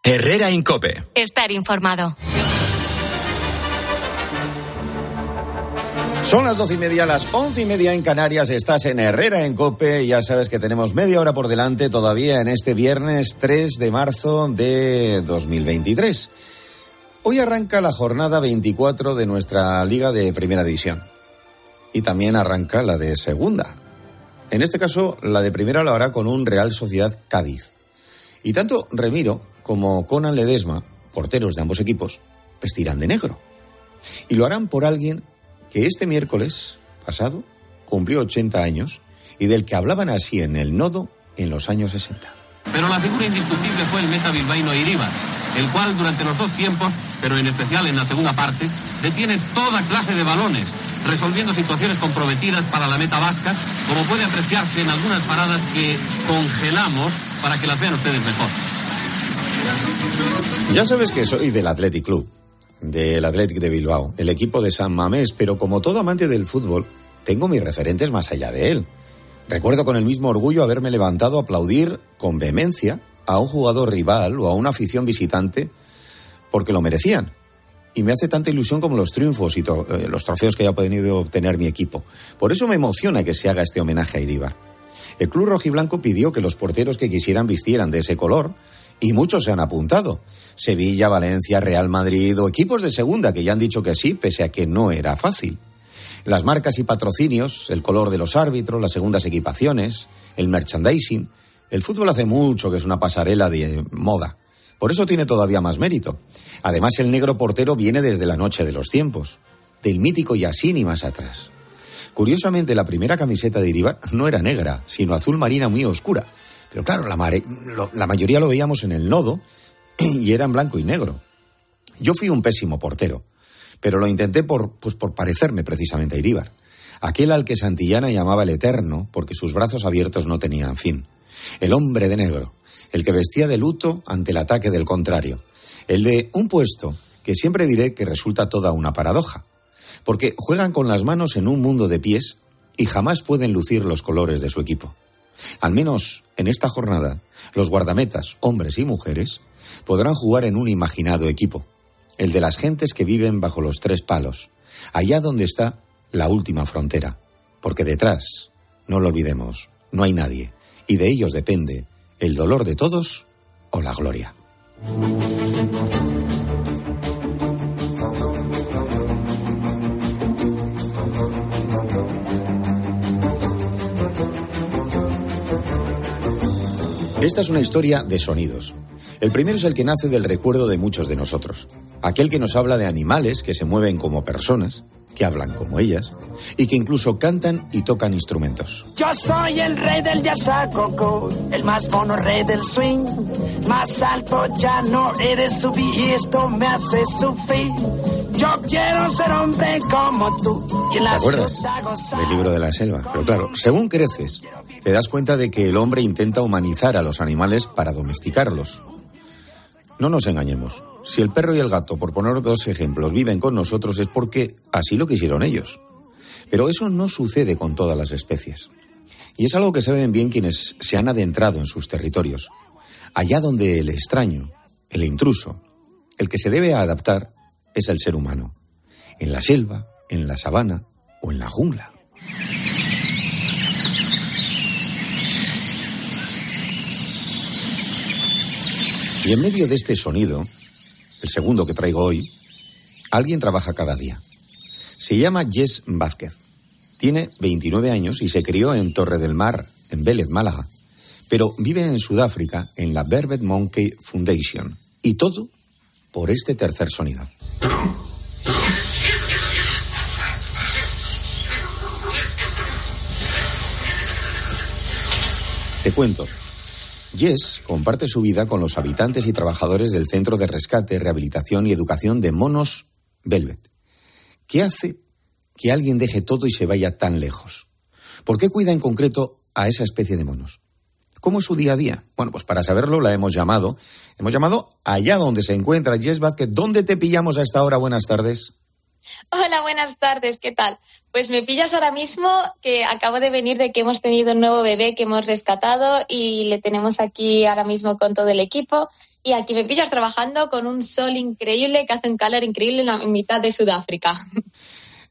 [SPEAKER 8] Herrera Incope.
[SPEAKER 9] Estar informado.
[SPEAKER 11] Son las doce y media, las once y media en Canarias. Estás en Herrera en Cope. Ya sabes que tenemos media hora por delante todavía en este viernes 3 de marzo de 2023. Hoy arranca la jornada 24 de nuestra Liga de Primera División. Y también arranca la de Segunda. En este caso, la de Primera lo hará con un Real Sociedad Cádiz. Y tanto Remiro como Conan Ledesma, porteros de ambos equipos, vestirán de negro. Y lo harán por alguien que este miércoles pasado cumplió 80 años y del que hablaban así en el nodo en los años 60.
[SPEAKER 37] Pero la figura indiscutible fue el meta bilbaíno Iribar, el cual durante los dos tiempos, pero en especial en la segunda parte, detiene toda clase de balones, resolviendo situaciones comprometidas para la meta vasca, como puede apreciarse en algunas paradas que congelamos para que las vean ustedes mejor.
[SPEAKER 11] Ya sabes que soy del Athletic Club, del Athletic de Bilbao, el equipo de San Mamés, pero como todo amante del fútbol, tengo mis referentes más allá de él. Recuerdo con el mismo orgullo haberme levantado a aplaudir con vehemencia a un jugador rival o a una afición visitante porque lo merecían. Y me hace tanta ilusión como los triunfos y eh, los trofeos que haya podido obtener mi equipo. Por eso me emociona que se haga este homenaje a Iribar. El club rojiblanco pidió que los porteros que quisieran vistieran de ese color y muchos se han apuntado. Sevilla, Valencia, Real Madrid o equipos de segunda que ya han dicho que sí, pese a que no era fácil. Las marcas y patrocinios, el color de los árbitros, las segundas equipaciones, el merchandising. El fútbol hace mucho que es una pasarela de moda. Por eso tiene todavía más mérito. Además, el negro portero viene desde la noche de los tiempos, del mítico Yasin y más atrás. Curiosamente, la primera camiseta de Iribar no era negra, sino azul marina muy oscura. Pero claro, la, mayoría lo veíamos en el nodo y era en blanco y negro. Yo fui un pésimo portero, pero lo intenté por, pues por parecerme precisamente a Iríbar. Aquel al que Santillana llamaba el Eterno, porque sus brazos abiertos no tenían fin. El hombre de negro, el que vestía de luto ante el ataque del contrario. El de un puesto que siempre diré que resulta toda una paradoja. Porque juegan con las manos en un mundo de pies y jamás pueden lucir los colores de su equipo. Al menos en esta jornada, los guardametas, hombres y mujeres, podrán jugar en un imaginado equipo, el de las gentes que viven bajo los tres palos, allá donde está la última frontera, porque detrás, no lo olvidemos, no hay nadie, y de ellos depende el dolor de todos o la gloria. Esta es una historia de sonidos. El primero es el que nace del recuerdo de muchos de nosotros. Aquel que nos habla de animales que se mueven como personas, que hablan como ellas, y que incluso cantan y tocan instrumentos.
[SPEAKER 38] Yo soy el rey del el más mono rey del swing. Más alto ya no eres subir y esto me hace sufrir. Yo quiero ser hombre como tú. Y
[SPEAKER 11] ¿Te acuerdas del libro de la selva? Pero claro, según creces, te das cuenta de que el hombre intenta humanizar a los animales para domesticarlos. No nos engañemos. Si el perro y el gato, por poner dos ejemplos, viven con nosotros es porque así lo quisieron ellos. Pero eso no sucede con todas las especies. Y es algo que saben bien quienes se han adentrado en sus territorios. Allá donde el extraño, el intruso, el que se debe adaptar es el ser humano, en la selva, en la sabana o en la jungla. Y en medio de este sonido, el segundo que traigo hoy, alguien trabaja cada día. Se llama Jess Vázquez. Tiene 29 años y se crió en Torre del Mar, en Vélez, Málaga. Pero vive en Sudáfrica, en la Berbet Monkey Foundation. Y todo por este tercer sonido. Te cuento. Jess comparte su vida con los habitantes y trabajadores del Centro de Rescate, Rehabilitación y Educación de Monos Velvet. ¿Qué hace que alguien deje todo y se vaya tan lejos? ¿Por qué cuida en concreto a esa especie de monos? ¿Cómo es su día a día? Bueno, pues para saberlo la hemos llamado. Hemos llamado allá donde se encuentra Jess Vázquez. ¿Dónde te pillamos a esta hora? Buenas tardes.
[SPEAKER 39] Hola, buenas tardes, ¿qué tal? Pues me pillas ahora mismo que acabo de venir de que hemos tenido un nuevo bebé que hemos rescatado y le tenemos aquí ahora mismo con todo el equipo. Y aquí me pillas trabajando con un sol increíble que hace un calor increíble en, la, mitad de Sudáfrica.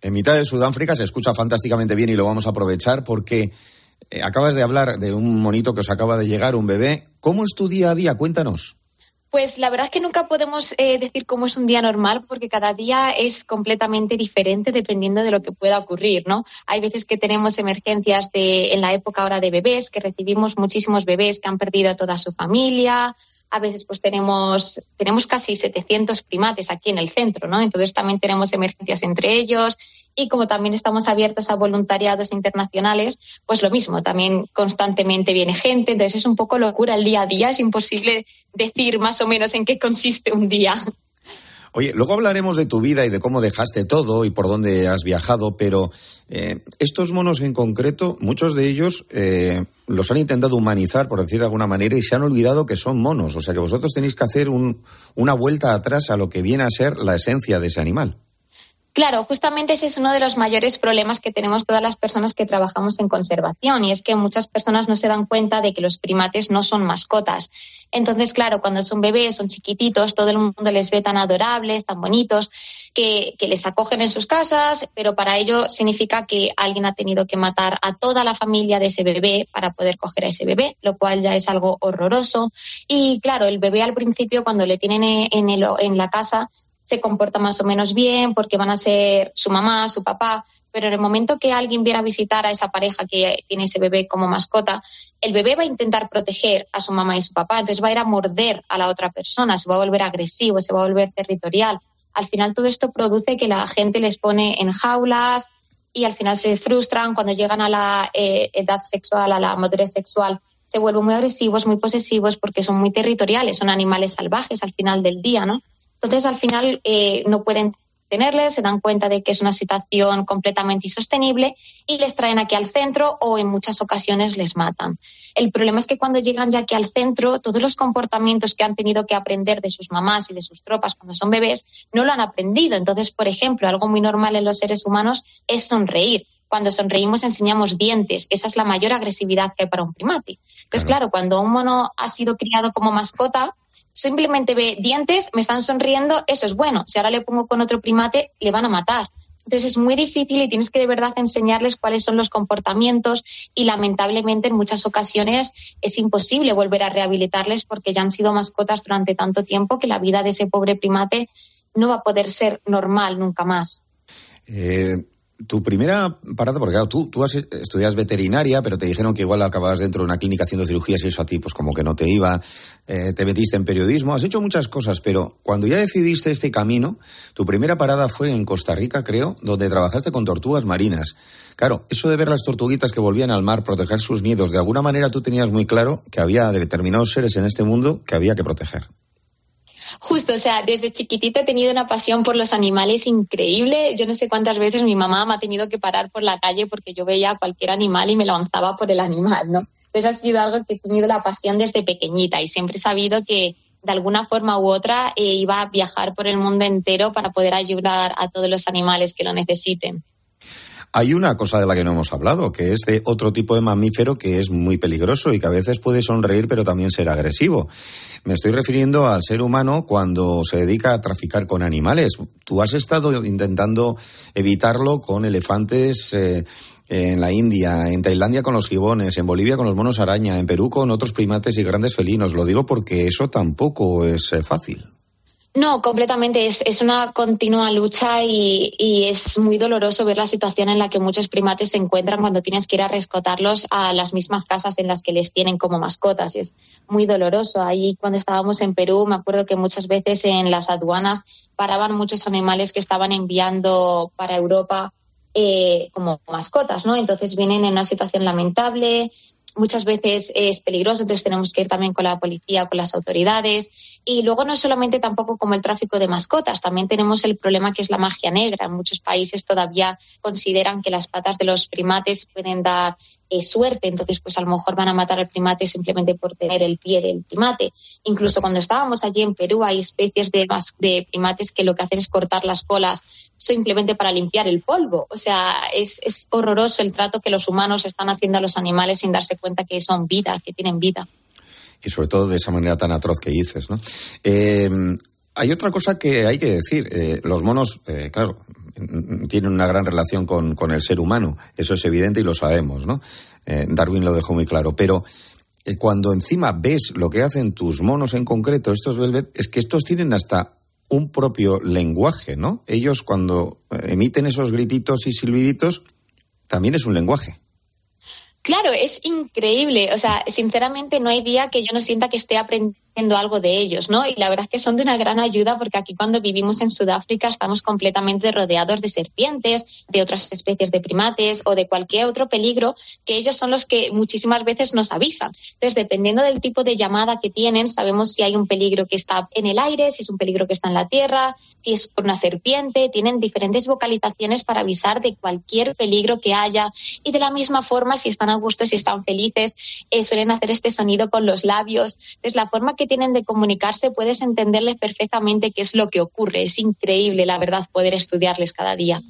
[SPEAKER 11] En mitad de Sudáfrica se escucha fantásticamente bien y lo vamos a aprovechar porque acabas de hablar de un monito que os acaba de llegar, un bebé. ¿Cómo es tu día a día? Cuéntanos.
[SPEAKER 39] Pues la verdad es que nunca podemos eh, decir cómo es un día normal porque cada día es completamente diferente dependiendo de lo que pueda ocurrir, ¿no? Hay veces que tenemos emergencias de, en la época ahora de bebés, que recibimos muchísimos bebés que han perdido a toda su familia, a veces pues tenemos, tenemos casi 700 primates aquí en el centro, ¿no? Entonces también tenemos emergencias entre ellos y como también estamos abiertos a voluntariados internacionales, pues lo mismo, también constantemente viene gente, entonces es un poco locura el día a día, es imposible decir más o menos en qué consiste un día.
[SPEAKER 11] Oye, luego hablaremos de tu vida y de cómo dejaste todo y por dónde has viajado, pero eh, estos monos en concreto, muchos de ellos eh, los han intentado humanizar, por decir de alguna manera, y se han olvidado que son monos. O sea que vosotros tenéis que hacer una vuelta atrás a lo que viene a ser la esencia de ese animal.
[SPEAKER 39] Claro, justamente ese es uno de los mayores problemas que tenemos todas las personas que trabajamos en conservación y es que muchas personas no se dan cuenta de que los primates no son mascotas. Entonces, claro, cuando son bebés, son chiquititos, todo el mundo les ve tan adorables, tan bonitos, que, les acogen en sus casas, pero para ello significa que alguien ha tenido que matar a toda la familia de ese bebé para poder coger a ese bebé, lo cual ya es algo horroroso. Y claro, el bebé al principio, cuando le tienen en, en la casa, se comporta más o menos bien porque van a ser su mamá, su papá, pero en el momento que alguien viene a visitar a esa pareja que tiene ese bebé como mascota, el bebé va a intentar proteger a su mamá y su papá, entonces va a ir a morder a la otra persona, se va a volver agresivo, se va a volver territorial. Al final todo esto produce que la gente les pone en jaulas y al final se frustran cuando llegan a la eh, edad sexual, a la madurez sexual, se vuelven muy agresivos, muy posesivos porque son muy territoriales, son animales salvajes al final del día, ¿no? Entonces, al final, eh, no pueden se dan cuenta de que es una situación completamente insostenible y les traen aquí al centro o en muchas ocasiones les matan. El problema es que cuando llegan ya aquí al centro, todos los comportamientos que han tenido que aprender de sus mamás y de sus tropas cuando son bebés no lo han aprendido. Entonces, por ejemplo, algo muy normal en los seres humanos es sonreír. Cuando sonreímos enseñamos dientes. Esa es la mayor agresividad que hay para un primate. Entonces, claro cuando un mono ha sido criado como mascota, simplemente ve dientes, me están sonriendo, eso es bueno. Si ahora le pongo con otro primate, le van a matar. Entonces es muy difícil y tienes que de verdad enseñarles cuáles son los comportamientos y lamentablemente en muchas ocasiones es imposible volver a rehabilitarles porque ya han sido mascotas durante tanto tiempo que la vida de ese pobre primate no va a poder ser normal nunca más.
[SPEAKER 11] Eh, tu primera parada, porque claro, tú, tú estudias veterinaria, pero te dijeron que igual acababas dentro de una clínica haciendo cirugías y eso a ti pues como que no te iba, eh, te metiste en periodismo, has hecho muchas cosas, pero cuando ya decidiste este camino, tu primera parada fue en Costa Rica, creo, donde trabajaste con tortugas marinas. Claro, eso de ver las tortuguitas que volvían al mar, proteger sus nidos, de alguna manera tú tenías muy claro que había determinados seres en este mundo que había que proteger.
[SPEAKER 39] Justo, o sea, desde chiquitita he tenido una pasión por los animales increíble. Yo no sé cuántas veces mi mamá me ha tenido que parar por la calle porque yo veía cualquier animal y me lanzaba por el animal, ¿no? Entonces ha sido algo que he tenido la pasión desde pequeñita y siempre he sabido que de alguna forma u otra eh, iba a viajar por el mundo entero para poder ayudar a todos los animales que lo necesiten.
[SPEAKER 11] Hay una cosa de la que no hemos hablado, que es de otro tipo de mamífero que es muy peligroso y que a veces puede sonreír pero también ser agresivo. Me estoy refiriendo al ser humano cuando se dedica a traficar con animales. Tú has estado intentando evitarlo con elefantes, eh, en la India, en Tailandia con los gibones, en Bolivia con los monos araña, en Perú con otros primates y grandes felinos. Lo digo porque eso tampoco es eh, fácil.
[SPEAKER 39] No, completamente. Es, es una continua lucha y, y, es muy doloroso ver la situación en la que muchos primates se encuentran cuando tienes que ir a rescatarlos a las mismas casas en las que les tienen como mascotas. Es muy doloroso. Ahí cuando estábamos en Perú, me acuerdo que muchas veces en las aduanas paraban muchos animales que estaban enviando para Europa eh, como mascotas, ¿no? Entonces vienen en una situación lamentable, muchas veces es peligroso, entonces tenemos que ir también con la policía, con las autoridades. Y luego no solamente tampoco como el tráfico de mascotas, también tenemos el problema que es la magia negra. En muchos países todavía consideran que las patas de los primates pueden dar eh, suerte, entonces pues a lo mejor van a matar al primate simplemente por tener el pie del primate. Incluso cuando estábamos allí en Perú hay especies de, de primates que lo que hacen es cortar las colas simplemente para limpiar el polvo. O sea, es, es horroroso el trato que los humanos están haciendo a los animales sin darse cuenta que son vida, que tienen vida.
[SPEAKER 11] Y sobre todo de esa manera tan atroz que dices, ¿no? Eh, hay otra cosa que hay que decir. Eh, los monos, eh, claro, tienen una gran relación con, con, el ser humano. Eso es evidente y lo sabemos, ¿no? Eh, Darwin lo dejó muy claro. Pero eh, cuando encima ves lo que hacen tus monos en concreto, estos velvet, es que estos tienen hasta un propio lenguaje, ¿no? Ellos cuando emiten esos grititos y silbiditos, también es un lenguaje.
[SPEAKER 39] Claro, es increíble. O sea, sinceramente no hay día que yo no sienta que esté aprendiendo algo de ellos, ¿no? Y la verdad es que son de una gran ayuda porque aquí cuando vivimos en Sudáfrica estamos completamente rodeados de serpientes, de otras especies de primates o de cualquier otro peligro que ellos son los que muchísimas veces nos avisan. Entonces, dependiendo del tipo de llamada que tienen, sabemos si hay un peligro que está en el aire, si es un peligro que está en la tierra, si es por una serpiente, tienen diferentes vocalizaciones para avisar de cualquier peligro que haya y de la misma forma si están a gusto, si están felices, eh, suelen hacer este sonido con los labios. Entonces, la forma que tienen de comunicarse puedes entenderles perfectamente qué es lo que ocurre. Es increíble, la verdad, poder estudiarles cada día.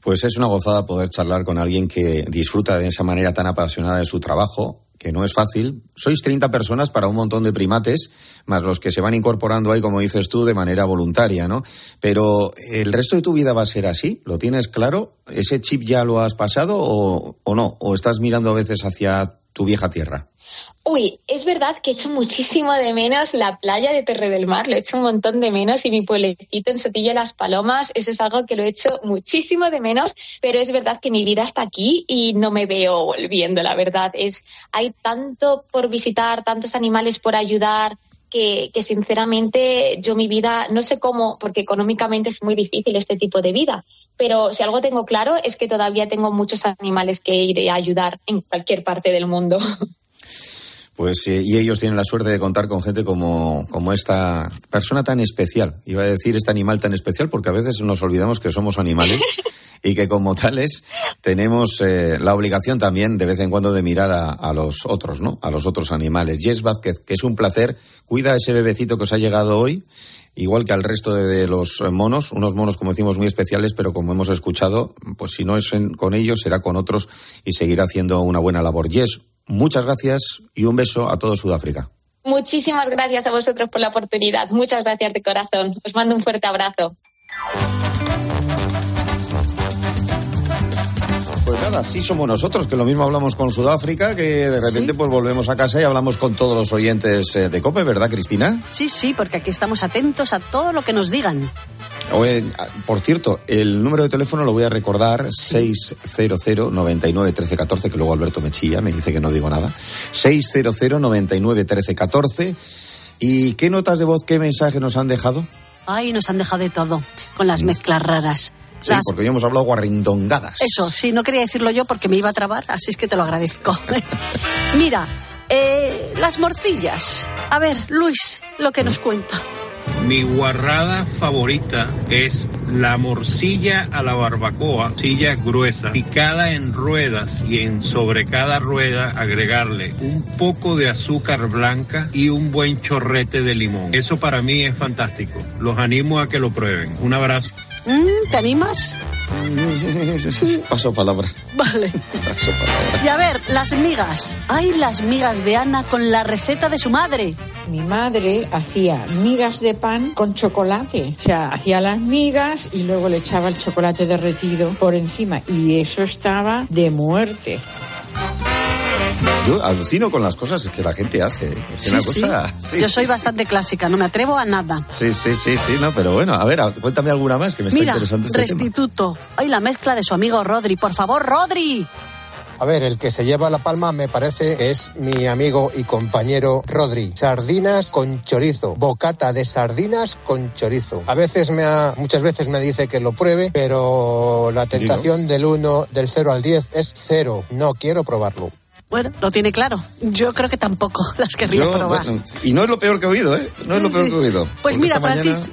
[SPEAKER 11] Pues es una gozada poder charlar con alguien que disfruta de esa manera tan apasionada de su trabajo, que no es fácil. Sois 30 personas para un montón de primates, más los que se van incorporando ahí, como dices tú, de manera voluntaria, ¿no? Pero el resto de tu vida va a ser así, ¿lo tienes claro? ¿Ese chip ya lo has pasado o no? ¿O estás mirando a veces hacia tu vieja tierra?
[SPEAKER 39] Uy, es verdad que he hecho muchísimo de menos la playa de Torre del Mar, lo he hecho un montón de menos y mi pueblecito en Sotilla de las Palomas, eso es algo que lo he hecho muchísimo de menos, pero es verdad que mi vida está aquí y no me veo volviendo, la verdad. Es, hay tanto por visitar, tantos animales por ayudar, que, que, sinceramente yo mi vida no sé cómo, porque económicamente es muy difícil este tipo de vida, pero si algo tengo claro es que todavía tengo muchos animales que ir a ayudar en cualquier parte del mundo.
[SPEAKER 11] Pues eh, y ellos tienen la suerte de contar con gente como, como esta persona tan especial. Iba a decir este animal tan especial porque a veces nos olvidamos que somos animales y que como tales tenemos eh, la obligación también de vez en cuando de mirar a, a, los otros, ¿no? A los otros animales. Jess Vázquez, que es un placer, cuida a ese bebecito que os ha llegado hoy, igual que al resto de, de los monos, unos monos como decimos muy especiales, pero como hemos escuchado, pues si no es en, con ellos será con otros y seguirá haciendo una buena labor. Jess, Muchas gracias y un beso a todo Sudáfrica.
[SPEAKER 39] Muchísimas gracias a vosotros por la oportunidad. Muchas gracias de corazón. Os mando un fuerte abrazo.
[SPEAKER 11] Pues nada, así somos nosotros, que lo mismo hablamos con Sudáfrica, que de repente ¿Sí? pues volvemos a casa y hablamos con todos los oyentes eh, de COPE, ¿verdad, Cristina?
[SPEAKER 40] Sí, sí, porque aquí estamos atentos a todo lo que nos digan.
[SPEAKER 11] Oye, por cierto, el número de teléfono lo voy a recordar, sí. 600 99 13 14, que luego Alberto me chilla, me dice que no digo nada. 600 99 13 14. ¿Y qué notas de voz, qué mensaje nos han dejado?
[SPEAKER 40] Ay, nos han dejado de todo, con las mezclas raras.
[SPEAKER 11] Sí, las... porque hoy hemos hablado guarrindongadas.
[SPEAKER 40] Eso, sí, no quería decirlo yo porque me iba a trabar, así es que te lo agradezco. Mira, eh, las morcillas. A ver, Luis, lo que nos cuenta.
[SPEAKER 41] Mi guarrada favorita es la morcilla a la barbacoa, silla gruesa, picada en ruedas y en sobre cada rueda agregarle un poco de azúcar blanca y un buen chorrete de limón. Eso para mí es fantástico. Los animo a que lo prueben. Un abrazo.
[SPEAKER 40] Mm, ¿Te animas?
[SPEAKER 11] Paso palabra.
[SPEAKER 40] Vale.
[SPEAKER 11] Paso palabra.
[SPEAKER 40] Y a ver, las migas. Hay las migas de Ana con la receta de su madre.
[SPEAKER 41] Mi madre hacía migas de pan con chocolate. O sea, hacía las migas y luego le echaba el chocolate derretido por encima. Y eso estaba de muerte.
[SPEAKER 11] Yo alucino con las cosas que la gente hace. Es
[SPEAKER 40] Sí,
[SPEAKER 11] una cosa. sí,
[SPEAKER 40] Yo
[SPEAKER 11] sí,
[SPEAKER 40] soy
[SPEAKER 11] sí.
[SPEAKER 40] bastante clásica, no me atrevo a nada.
[SPEAKER 11] Sí, sí, sí, sí, no, pero bueno, a ver, a- cuéntame alguna más que me está
[SPEAKER 40] Mira,
[SPEAKER 11] interesante este tema.
[SPEAKER 40] restituto. Ay, la mezcla de su amigo Rodri. Por favor, Rodri.
[SPEAKER 42] A ver, el que se lleva la palma me parece que es mi amigo y compañero Rodri. Sardinas con chorizo, bocata de sardinas con chorizo. A veces me ha, muchas veces me dice que lo pruebe, pero la tentación del 1, del 0 al 10 es cero. No quiero probarlo.
[SPEAKER 40] Bueno, lo tiene claro. Yo creo que tampoco las querría
[SPEAKER 11] Yo,
[SPEAKER 40] probar.
[SPEAKER 11] bueno, y no es lo peor que he oído, ¿eh? No es lo peor que he oído.
[SPEAKER 40] Pues
[SPEAKER 11] Porque
[SPEAKER 40] mira,
[SPEAKER 11] mañana-
[SPEAKER 40] Francis-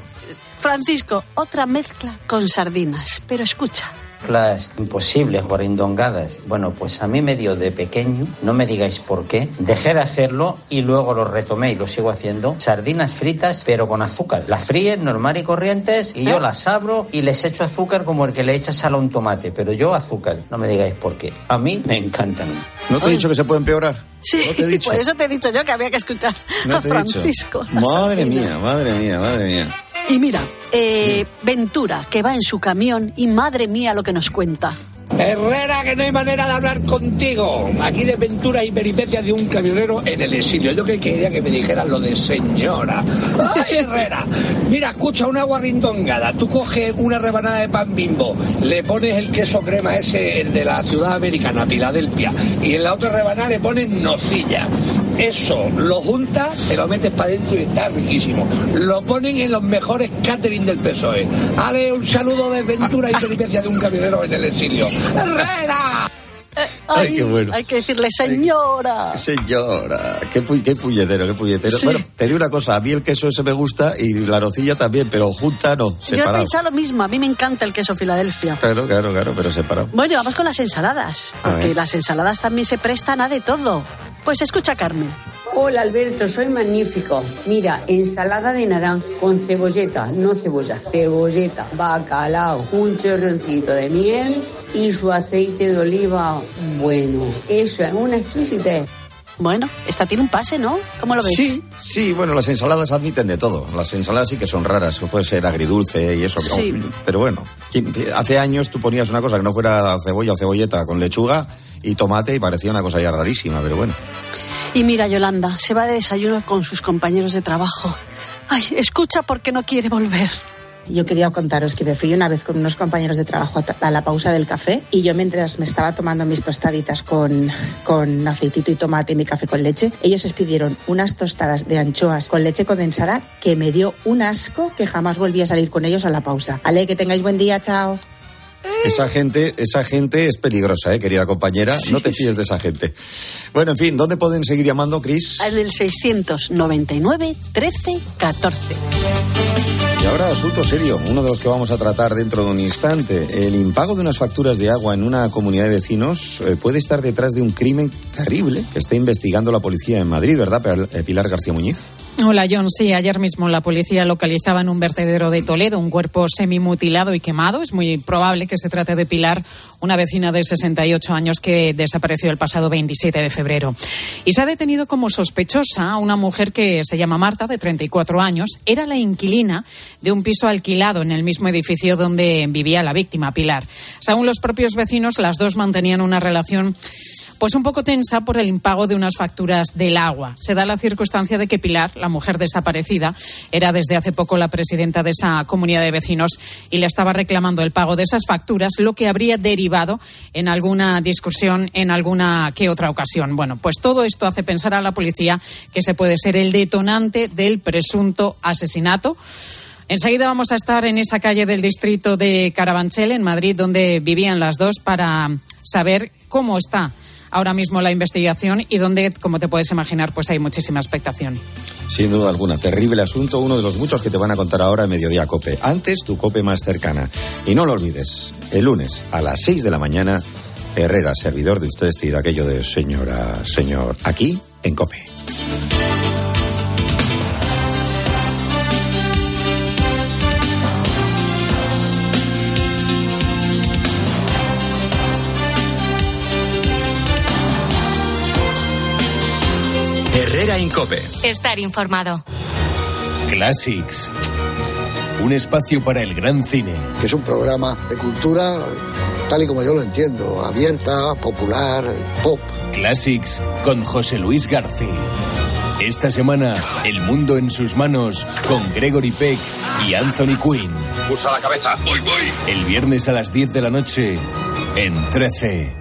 [SPEAKER 40] Francisco, otra mezcla con sardinas. Pero escucha,
[SPEAKER 43] Mezclas imposibles, guarindongadas. Bueno, pues a mí me dio de pequeño, no me digáis por qué, dejé de hacerlo y luego lo retomé y lo sigo haciendo. Sardinas fritas, pero con azúcar. Las fríen normal y corrientes y yo las abro y les echo azúcar como el que le echa sal a un tomate, pero yo azúcar, no me digáis por qué. A mí me encantan.
[SPEAKER 11] ¿No te he dicho que se puede empeorar?
[SPEAKER 40] sí,
[SPEAKER 11] ¿No te he dicho?
[SPEAKER 40] por eso te he dicho yo que había que escuchar
[SPEAKER 11] ¿No
[SPEAKER 40] a
[SPEAKER 11] te he dicho?
[SPEAKER 40] Francisco.
[SPEAKER 11] Madre mía, madre mía, madre mía.
[SPEAKER 40] Y mira, eh, Ventura, que va en su camión y madre mía lo que nos cuenta.
[SPEAKER 44] Herrera, que no hay manera de hablar contigo. Aquí de venturas y peripecias de un camionero en el exilio. Yo que quería que me dijeran lo de señora. ¡Ay, Herrera! Mira, escucha, una guarrindongada. Tú coges una rebanada de pan bimbo, le pones el queso crema ese, el de la ciudad americana, Filadelfia, y en la otra rebanada le pones nocilla. Eso lo juntas, te lo metes para adentro y está riquísimo. Lo ponen en los mejores catering del PSOE. Ale, un saludo de ventura y peripecias de un camionero en el exilio. ¡Herrera!
[SPEAKER 11] Ay, qué bueno.
[SPEAKER 40] Hay que decirle señora.
[SPEAKER 11] Señora, qué, pu- qué puñetero, qué puñetero.
[SPEAKER 40] Sí.
[SPEAKER 11] Bueno, te digo una cosa, a mí el queso ese me gusta y la nocilla también, pero junta no,
[SPEAKER 40] Yo he
[SPEAKER 11] separado.
[SPEAKER 40] pensado lo mismo, a mí me encanta el queso Filadelfia.
[SPEAKER 11] Claro, claro, claro, pero separado.
[SPEAKER 40] Bueno, vamos con las ensaladas, porque las ensaladas también se prestan a de todo. Pues escucha, Carmen.
[SPEAKER 45] Hola Alberto, soy magnífico. Mira, ensalada de naranja con cebolleta, no cebolla, cebolleta, bacalao, un chorroncito de miel y su aceite de oliva bueno. Eso es una exquisitez.
[SPEAKER 40] Bueno, esta tiene un pase, ¿no? ¿Cómo lo ves?
[SPEAKER 11] Sí, sí, bueno, las ensaladas admiten de todo. Las ensaladas sí que son raras, puede ser agridulce y eso.
[SPEAKER 40] Sí.
[SPEAKER 11] pero- Pero bueno, ¿quién- hace años tú ponías una cosa que no fuera cebolla o cebolleta con lechuga y tomate y parecía una cosa ya rarísima, pero bueno.
[SPEAKER 40] Y mira, Yolanda, se va de desayuno con sus compañeros de trabajo. Ay, escucha porque no quiere volver.
[SPEAKER 46] Yo quería contaros que me fui una vez con unos compañeros de trabajo a, la pausa del café y yo mientras me estaba tomando mis tostaditas con, con aceitito y tomate y mi café con leche, ellos les pidieron unas tostadas de anchoas con leche condensada que me dio un asco que jamás volví a salir con ellos a la pausa. Ale, que tengáis buen día, chao.
[SPEAKER 11] Esa gente, esa gente es peligrosa, ¿eh, querida compañera. no te fíes de esa gente. Bueno, en fin, ¿dónde pueden seguir llamando, Cris?
[SPEAKER 40] En el 699 13 14.
[SPEAKER 11] Y ahora asunto serio, uno de los que vamos a tratar dentro de un instante. El impago de unas facturas de agua en una comunidad de vecinos eh, puede estar detrás de un crimen terrible que está investigando la policía en Madrid, ¿verdad, Pil- Pilar García Muñiz?
[SPEAKER 1] Hola John, sí, ayer mismo la policía localizaba en un vertedero de Toledo un cuerpo semimutilado y quemado. Es muy probable que se trate de Pilar, una vecina de 68 años que desapareció el pasado 27 de febrero. Y se ha detenido como sospechosa a una mujer que se llama Marta, de 34 años. Era la inquilina de un piso alquilado en el mismo edificio donde vivía la víctima, Pilar. Según los propios vecinos, las dos mantenían una relación pues un poco tensa por el impago de unas facturas del agua. Se da la circunstancia de que Pilar, la mujer desaparecida, era desde hace poco la presidenta de esa comunidad de vecinos y le estaba reclamando el pago de esas facturas, lo que habría derivado en alguna discusión en alguna que otra ocasión. Bueno, pues todo esto hace pensar a la policía que se puede ser el detonante del presunto asesinato. Enseguida vamos a estar en esa calle del distrito de Carabanchel, en Madrid, donde vivían las dos, para saber cómo está ahora mismo la investigación y donde, como te puedes imaginar, pues hay muchísima expectación.
[SPEAKER 11] Sin duda alguna, terrible asunto, uno de los muchos que te van a contar ahora en Mediodía Cope. Antes, tu Cope más cercana. Y no lo olvides, el lunes a las 6 de la mañana, Herrera, servidor de ustedes, te dirá aquello de señora, señor, aquí en Cope.
[SPEAKER 8] Incope.
[SPEAKER 9] Estar informado.
[SPEAKER 47] Classics. Un espacio para el gran cine.
[SPEAKER 48] Es un programa de cultura tal y como yo lo entiendo, abierta, popular, pop.
[SPEAKER 47] Classics con José Luis García. Esta semana, El mundo en sus manos con Gregory Peck y Anthony Quinn.
[SPEAKER 49] Usa la cabeza. Voy, voy.
[SPEAKER 47] El viernes a las 10 de la noche en 13.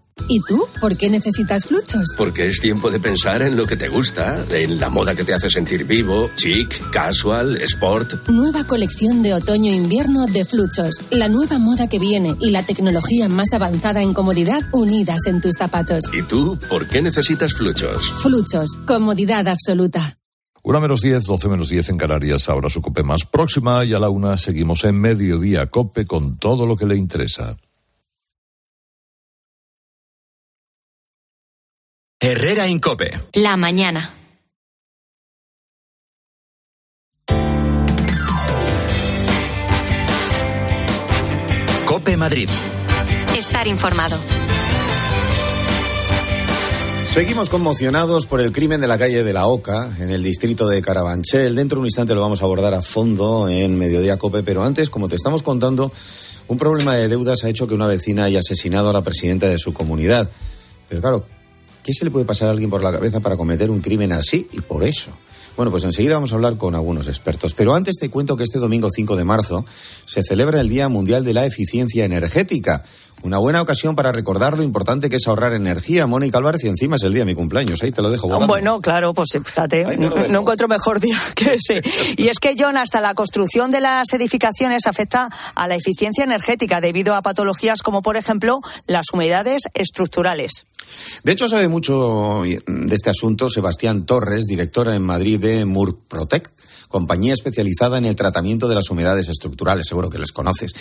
[SPEAKER 50] ¿Y tú? ¿Por qué necesitas fluchos?
[SPEAKER 51] Porque es tiempo de pensar en lo que te gusta, en la moda que te hace sentir vivo, chic, casual, sport.
[SPEAKER 50] Nueva colección de otoño-invierno de fluchos. La nueva moda que viene y la tecnología más avanzada en comodidad unidas en tus zapatos.
[SPEAKER 51] ¿Y tú? ¿Por qué necesitas fluchos?
[SPEAKER 50] Fluchos. Comodidad absoluta.
[SPEAKER 52] Una menos 10, 12 menos 10 en Canarias, ahora su cope más próxima y a la una seguimos en mediodía cope con todo lo que le interesa.
[SPEAKER 8] Herrera Incope.
[SPEAKER 9] La mañana.
[SPEAKER 8] Cope Madrid.
[SPEAKER 9] Estar informado.
[SPEAKER 11] Seguimos conmocionados por el crimen de la calle de la Oca, en el distrito de Carabanchel. Dentro de un instante lo vamos a abordar a fondo en Mediodía Cope, pero antes, como te estamos contando, un problema de deudas ha hecho que una vecina haya asesinado a la presidenta de su comunidad. Pero claro, ¿qué se le puede pasar a alguien por la cabeza para cometer un crimen así y por eso? Bueno, pues enseguida vamos a hablar con algunos expertos. Pero antes te cuento que este domingo 5 de marzo se celebra el Día Mundial de la Eficiencia Energética. Una buena ocasión para recordar lo importante que es ahorrar energía. Mónica Álvarez, y encima es el día de mi cumpleaños. Ahí te lo dejo. volando.
[SPEAKER 21] Bueno, claro, pues fíjate, no, encuentro mejor día que ese. Y es que, John, hasta la construcción de las edificaciones afecta a la eficiencia energética debido a patologías como, por ejemplo, las humedades estructurales.
[SPEAKER 11] De hecho, sabe mucho de este asunto Sebastián Torres, director en Madrid de Murprotect, compañía especializada en el tratamiento de las humedades estructurales. Seguro que les conoces.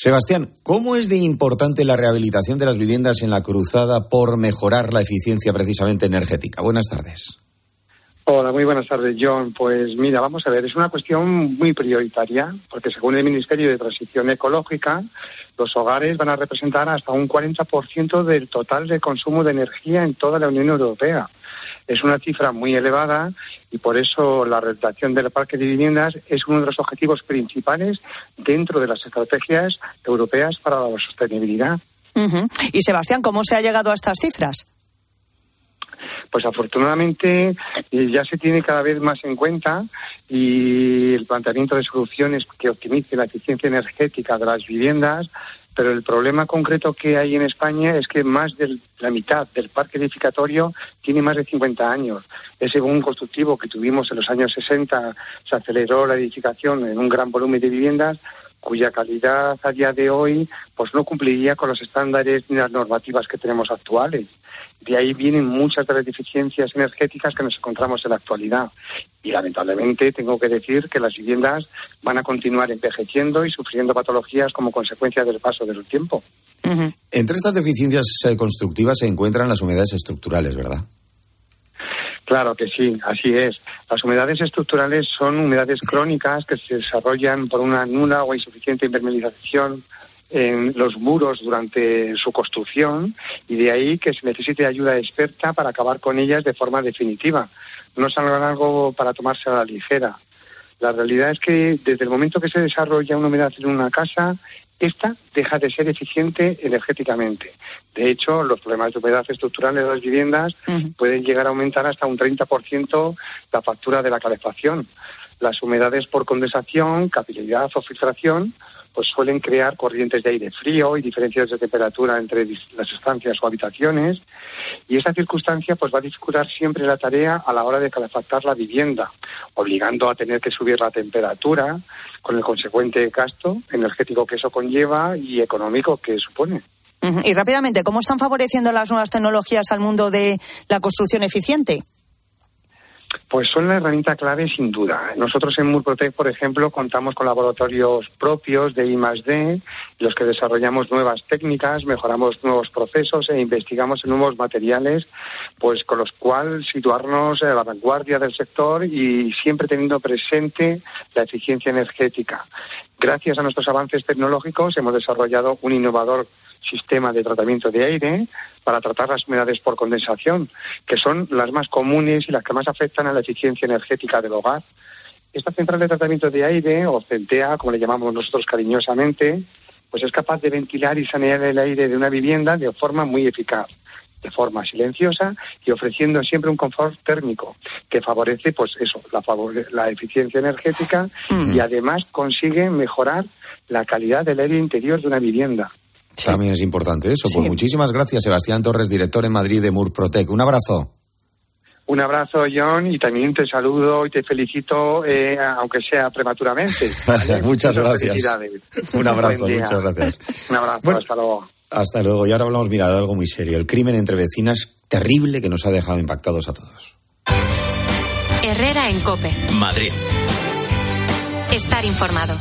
[SPEAKER 11] Sebastián, ¿cómo es de importante la rehabilitación de las viviendas en la cruzada por mejorar la eficiencia precisamente energética? Buenas tardes.
[SPEAKER 53] Hola, muy buenas tardes, John. Pues mira, vamos a ver, es una cuestión muy prioritaria, porque según el Ministerio de Transición Ecológica, los hogares van a representar hasta un 40% del total de consumo de energía en toda la Unión Europea. Es una cifra muy elevada y por eso la rehabilitación del parque de viviendas es uno de los objetivos principales dentro de las estrategias europeas para la sostenibilidad.
[SPEAKER 21] Y Sebastián, ¿cómo se ha llegado a estas cifras?
[SPEAKER 53] pues afortunadamente eh, ya se tiene cada vez más en cuenta y el planteamiento de soluciones que optimicen la eficiencia energética de las viviendas, pero el problema concreto que hay en España es que más de la mitad del parque edificatorio tiene más de 50 años. Ese boom constructivo que tuvimos en los años 60 se aceleró la edificación en un gran volumen de viviendas cuya calidad a día de hoy pues no cumpliría con los estándares ni las normativas que tenemos actuales. De ahí vienen muchas de las deficiencias energéticas que nos encontramos en la actualidad. Y lamentablemente tengo que decir que las viviendas van a continuar envejeciendo y sufriendo patologías como consecuencia del paso del tiempo.
[SPEAKER 11] Entre estas deficiencias eh, constructivas se encuentran las humedades estructurales, ¿verdad?
[SPEAKER 53] Claro que sí, así es. Las humedades estructurales son humedades crónicas que se desarrollan por una nula o insuficiente impermeabilización en los muros durante su construcción y de ahí que se necesite ayuda experta para acabar con ellas de forma definitiva. No es algo para tomarse a la ligera. La realidad es que desde el momento que se desarrolla una humedad en una casa, esta deja de ser eficiente energéticamente. De hecho, los problemas de humedad estructural de las viviendas pueden llegar a aumentar hasta un 30% la factura de la calefacción. Las humedades por condensación, capilaridad o filtración pues suelen crear corrientes de aire frío y diferencias de temperatura entre las estancias o habitaciones y esa circunstancia pues va a dificultar siempre la tarea a la hora de calefactar la vivienda, obligando a tener que subir la temperatura con el consecuente gasto energético que eso conlleva y económico que supone.
[SPEAKER 21] Y rápidamente, ¿cómo están favoreciendo las nuevas tecnologías al mundo de la construcción eficiente?
[SPEAKER 53] Pues son la herramienta clave sin duda. Nosotros en Murprotec, por ejemplo, contamos con laboratorios propios de I+D, los que desarrollamos nuevas técnicas, mejoramos nuevos procesos e investigamos nuevos materiales, pues con los cuales situarnos a la vanguardia del sector y siempre teniendo presente la eficiencia energética. Gracias a nuestros avances tecnológicos hemos desarrollado un innovador sistema de tratamiento de aire para tratar las humedades por condensación, que son las más comunes y las que más afectan a la eficiencia energética del hogar. Esta central de tratamiento de aire, o CENTEA, como le llamamos nosotros cariñosamente, pues es capaz de ventilar y sanear el aire de una vivienda de forma muy eficaz de forma silenciosa y ofreciendo siempre un confort térmico que favorece pues eso la, la eficiencia energética y además consigue mejorar la calidad del aire interior de una vivienda.
[SPEAKER 11] También es importante eso. Pues muchísimas gracias, Sebastián Torres, director en Madrid de Murprotec. Un abrazo.
[SPEAKER 53] Un abrazo, John, y también te saludo y te felicito, eh, aunque sea prematuramente.
[SPEAKER 11] muchas gracias. Un abrazo, muchas gracias.
[SPEAKER 53] Un abrazo, hasta luego.
[SPEAKER 11] Hasta luego. Y ahora hablamos, mira, de algo muy serio. El crimen entre vecinas terrible que nos ha dejado impactados a todos.
[SPEAKER 9] Herrera en Cope.
[SPEAKER 47] Madrid.
[SPEAKER 9] Estar informado.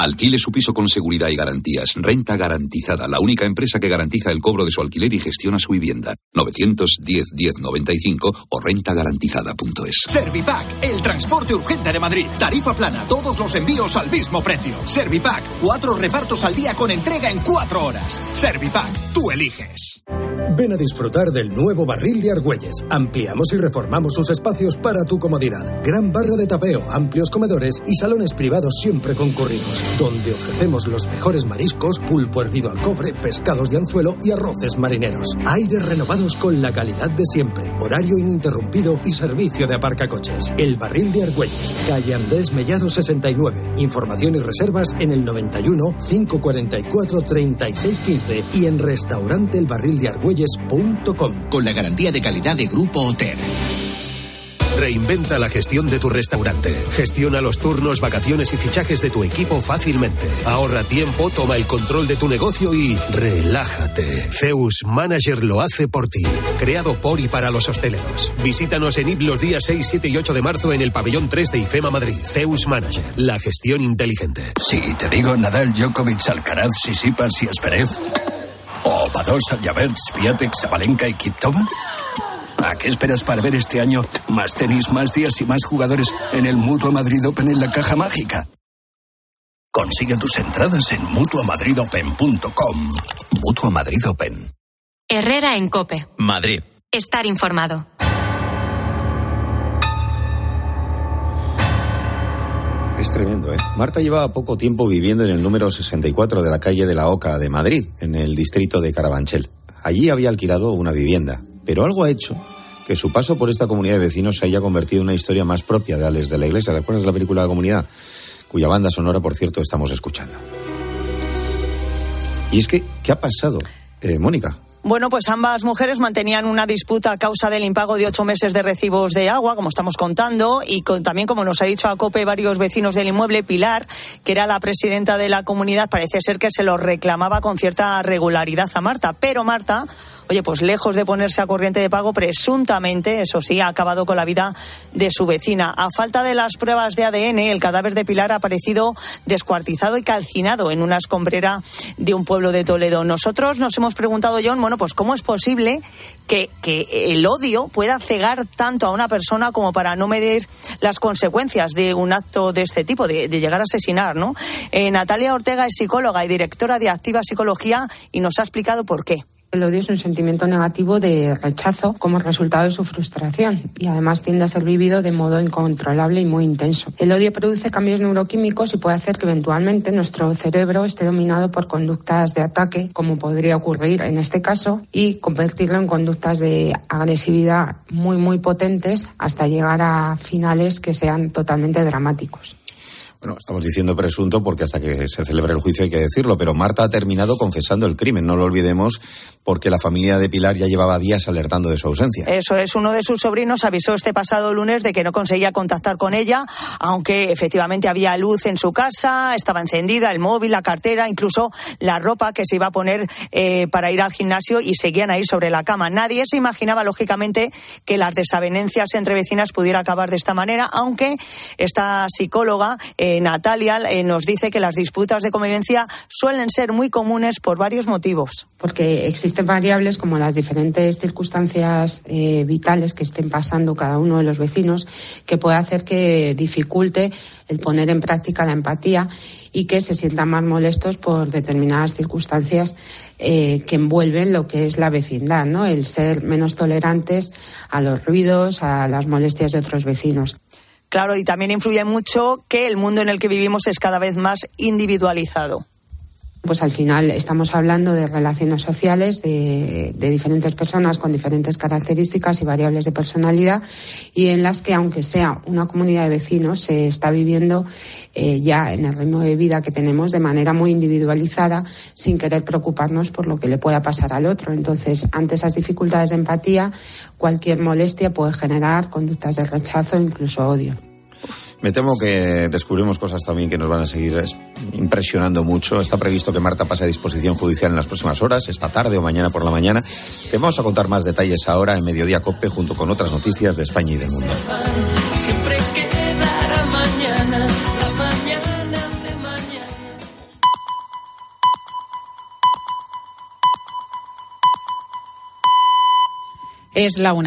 [SPEAKER 54] Alquile su piso con seguridad y garantías. Renta garantizada, la única empresa que garantiza el cobro de su alquiler y gestiona su vivienda. 910-1095 o rentagarantizada.es.
[SPEAKER 55] Servipack, el transporte urgente de Madrid. Tarifa plana, todos los envíos al mismo precio. Servipack, cuatro repartos al día con entrega en cuatro horas. Servipack, tú eliges.
[SPEAKER 56] Ven a disfrutar del nuevo barril de Argüelles. Ampliamos y reformamos sus espacios para tu comodidad. Gran barra de tapeo, amplios comedores y salones privados siempre concurridos, donde ofrecemos los mejores mariscos, pulpo hervido al cobre, pescados de anzuelo y arroces marineros. Aires renovados con la calidad de siempre, horario ininterrumpido y servicio de aparcacoches. El barril de Argüelles, calle Andrés Mellado 69. Información y reservas en el 91 544 3615 y en restaurante El Barril de Argüelles
[SPEAKER 55] con la garantía de calidad de Grupo Hotel. Reinventa la gestión de tu restaurante. Gestiona los turnos, vacaciones y fichajes de tu equipo fácilmente. Ahorra tiempo, toma el control de tu negocio y relájate. Zeus Manager lo hace por ti. Creado por y para los hosteleros. Visítanos en IP los días 6, 7 y 8 de marzo en el pabellón 3 de IFEMA Madrid. Zeus Manager. La gestión inteligente.
[SPEAKER 57] Si te digo Nadal, Djokovic, Alcaraz, Sisipas y Asperev. ¿O Badosa, Javert, Sviatek, Sabalenka y Kiptova? ¿A qué esperas para ver este año más tenis, más días y más jugadores en el Mutua Madrid Open en la caja mágica? Consigue tus entradas en mutuamadridopen.com. Mutua Madrid Open.
[SPEAKER 9] Herrera en Cope.
[SPEAKER 47] Madrid.
[SPEAKER 9] Estar informado.
[SPEAKER 11] Es tremendo, ¿eh? Marta llevaba poco tiempo viviendo en el número 64 de la calle de la Oca de Madrid, en el distrito de Carabanchel. Allí había alquilado una vivienda, pero algo ha hecho que su paso por esta comunidad de vecinos se haya convertido en una historia más propia de Alex de la Iglesia. ¿Te acuerdas de la película La Comunidad? Cuya banda sonora, por cierto, estamos escuchando. Y es que, ¿qué ha pasado, eh, Mónica?
[SPEAKER 21] Bueno, pues ambas mujeres mantenían una disputa a causa del impago de ocho meses de recibos de agua, como estamos contando, y con, también, como nos ha dicho a COPE varios vecinos del inmueble, Pilar, que era la presidenta de la comunidad, parece ser que se lo reclamaba con cierta regularidad a Marta. Pero Marta oye, pues lejos de ponerse a corriente de pago, presuntamente, eso sí, ha acabado con la vida de su vecina. A falta de las pruebas de ADN, el cadáver de Pilar ha aparecido descuartizado y calcinado en una escombrera de un pueblo de Toledo. Nosotros nos hemos preguntado, John, bueno, pues cómo es posible que, el odio pueda cegar tanto a una persona como para no medir las consecuencias de un acto de este tipo, de, llegar a asesinar, ¿no? Eh, Natalia Ortega es psicóloga y directora de Activa Psicología y nos ha explicado por qué.
[SPEAKER 58] El odio es un sentimiento negativo de rechazo como resultado de su frustración y además tiende a ser vivido de modo incontrolable y muy intenso. El odio produce cambios neuroquímicos y puede hacer que eventualmente nuestro cerebro esté dominado por conductas de ataque, como podría ocurrir en este caso, y convertirlo en conductas de agresividad muy, muy potentes hasta llegar a finales que sean totalmente dramáticos.
[SPEAKER 11] Bueno, estamos diciendo presunto porque hasta que se celebre el juicio hay que decirlo, pero Marta ha terminado confesando el crimen, no lo olvidemos, porque la familia de Pilar ya llevaba días alertando de su ausencia.
[SPEAKER 21] Eso es, uno de sus sobrinos avisó este pasado lunes de que no conseguía contactar con ella, aunque efectivamente había luz en su casa, estaba encendida, el móvil, la cartera, incluso la ropa que se iba a poner eh, para ir al gimnasio y seguían ahí sobre la cama. Nadie se imaginaba, lógicamente, que las desavenencias entre vecinas pudiera acabar de esta manera, aunque esta psicóloga. Eh, Natalia eh, nos dice que las disputas de convivencia suelen ser muy comunes por varios motivos.
[SPEAKER 58] Porque existen variables como las diferentes circunstancias eh, vitales que estén pasando cada uno de los vecinos que puede hacer que dificulte el poner en práctica la empatía y que se sientan más molestos por determinadas circunstancias que envuelven lo que es la vecindad, ¿no? El ser menos tolerantes a los ruidos, a las molestias de otros vecinos.
[SPEAKER 21] Claro, y también influye mucho que el mundo en el que vivimos es cada vez más individualizado.
[SPEAKER 58] Pues al final estamos hablando de relaciones sociales de, diferentes personas con diferentes características y variables de personalidad y en las que, aunque sea una comunidad de vecinos, se está viviendo eh, ya en el ritmo de vida que tenemos de manera muy individualizada, sin querer preocuparnos por lo que le pueda pasar al otro. Entonces, ante esas dificultades de empatía, cualquier molestia puede generar conductas de rechazo e incluso odio.
[SPEAKER 11] Me temo que descubrimos cosas también que nos van a seguir impresionando mucho. Está previsto que Marta pase a disposición judicial en las próximas horas, esta tarde o mañana por la mañana. Te vamos a contar más detalles ahora en Mediodía Cope junto con otras noticias de España y del mundo. Siempre mañana, la mañana de mañana.
[SPEAKER 59] Es la una.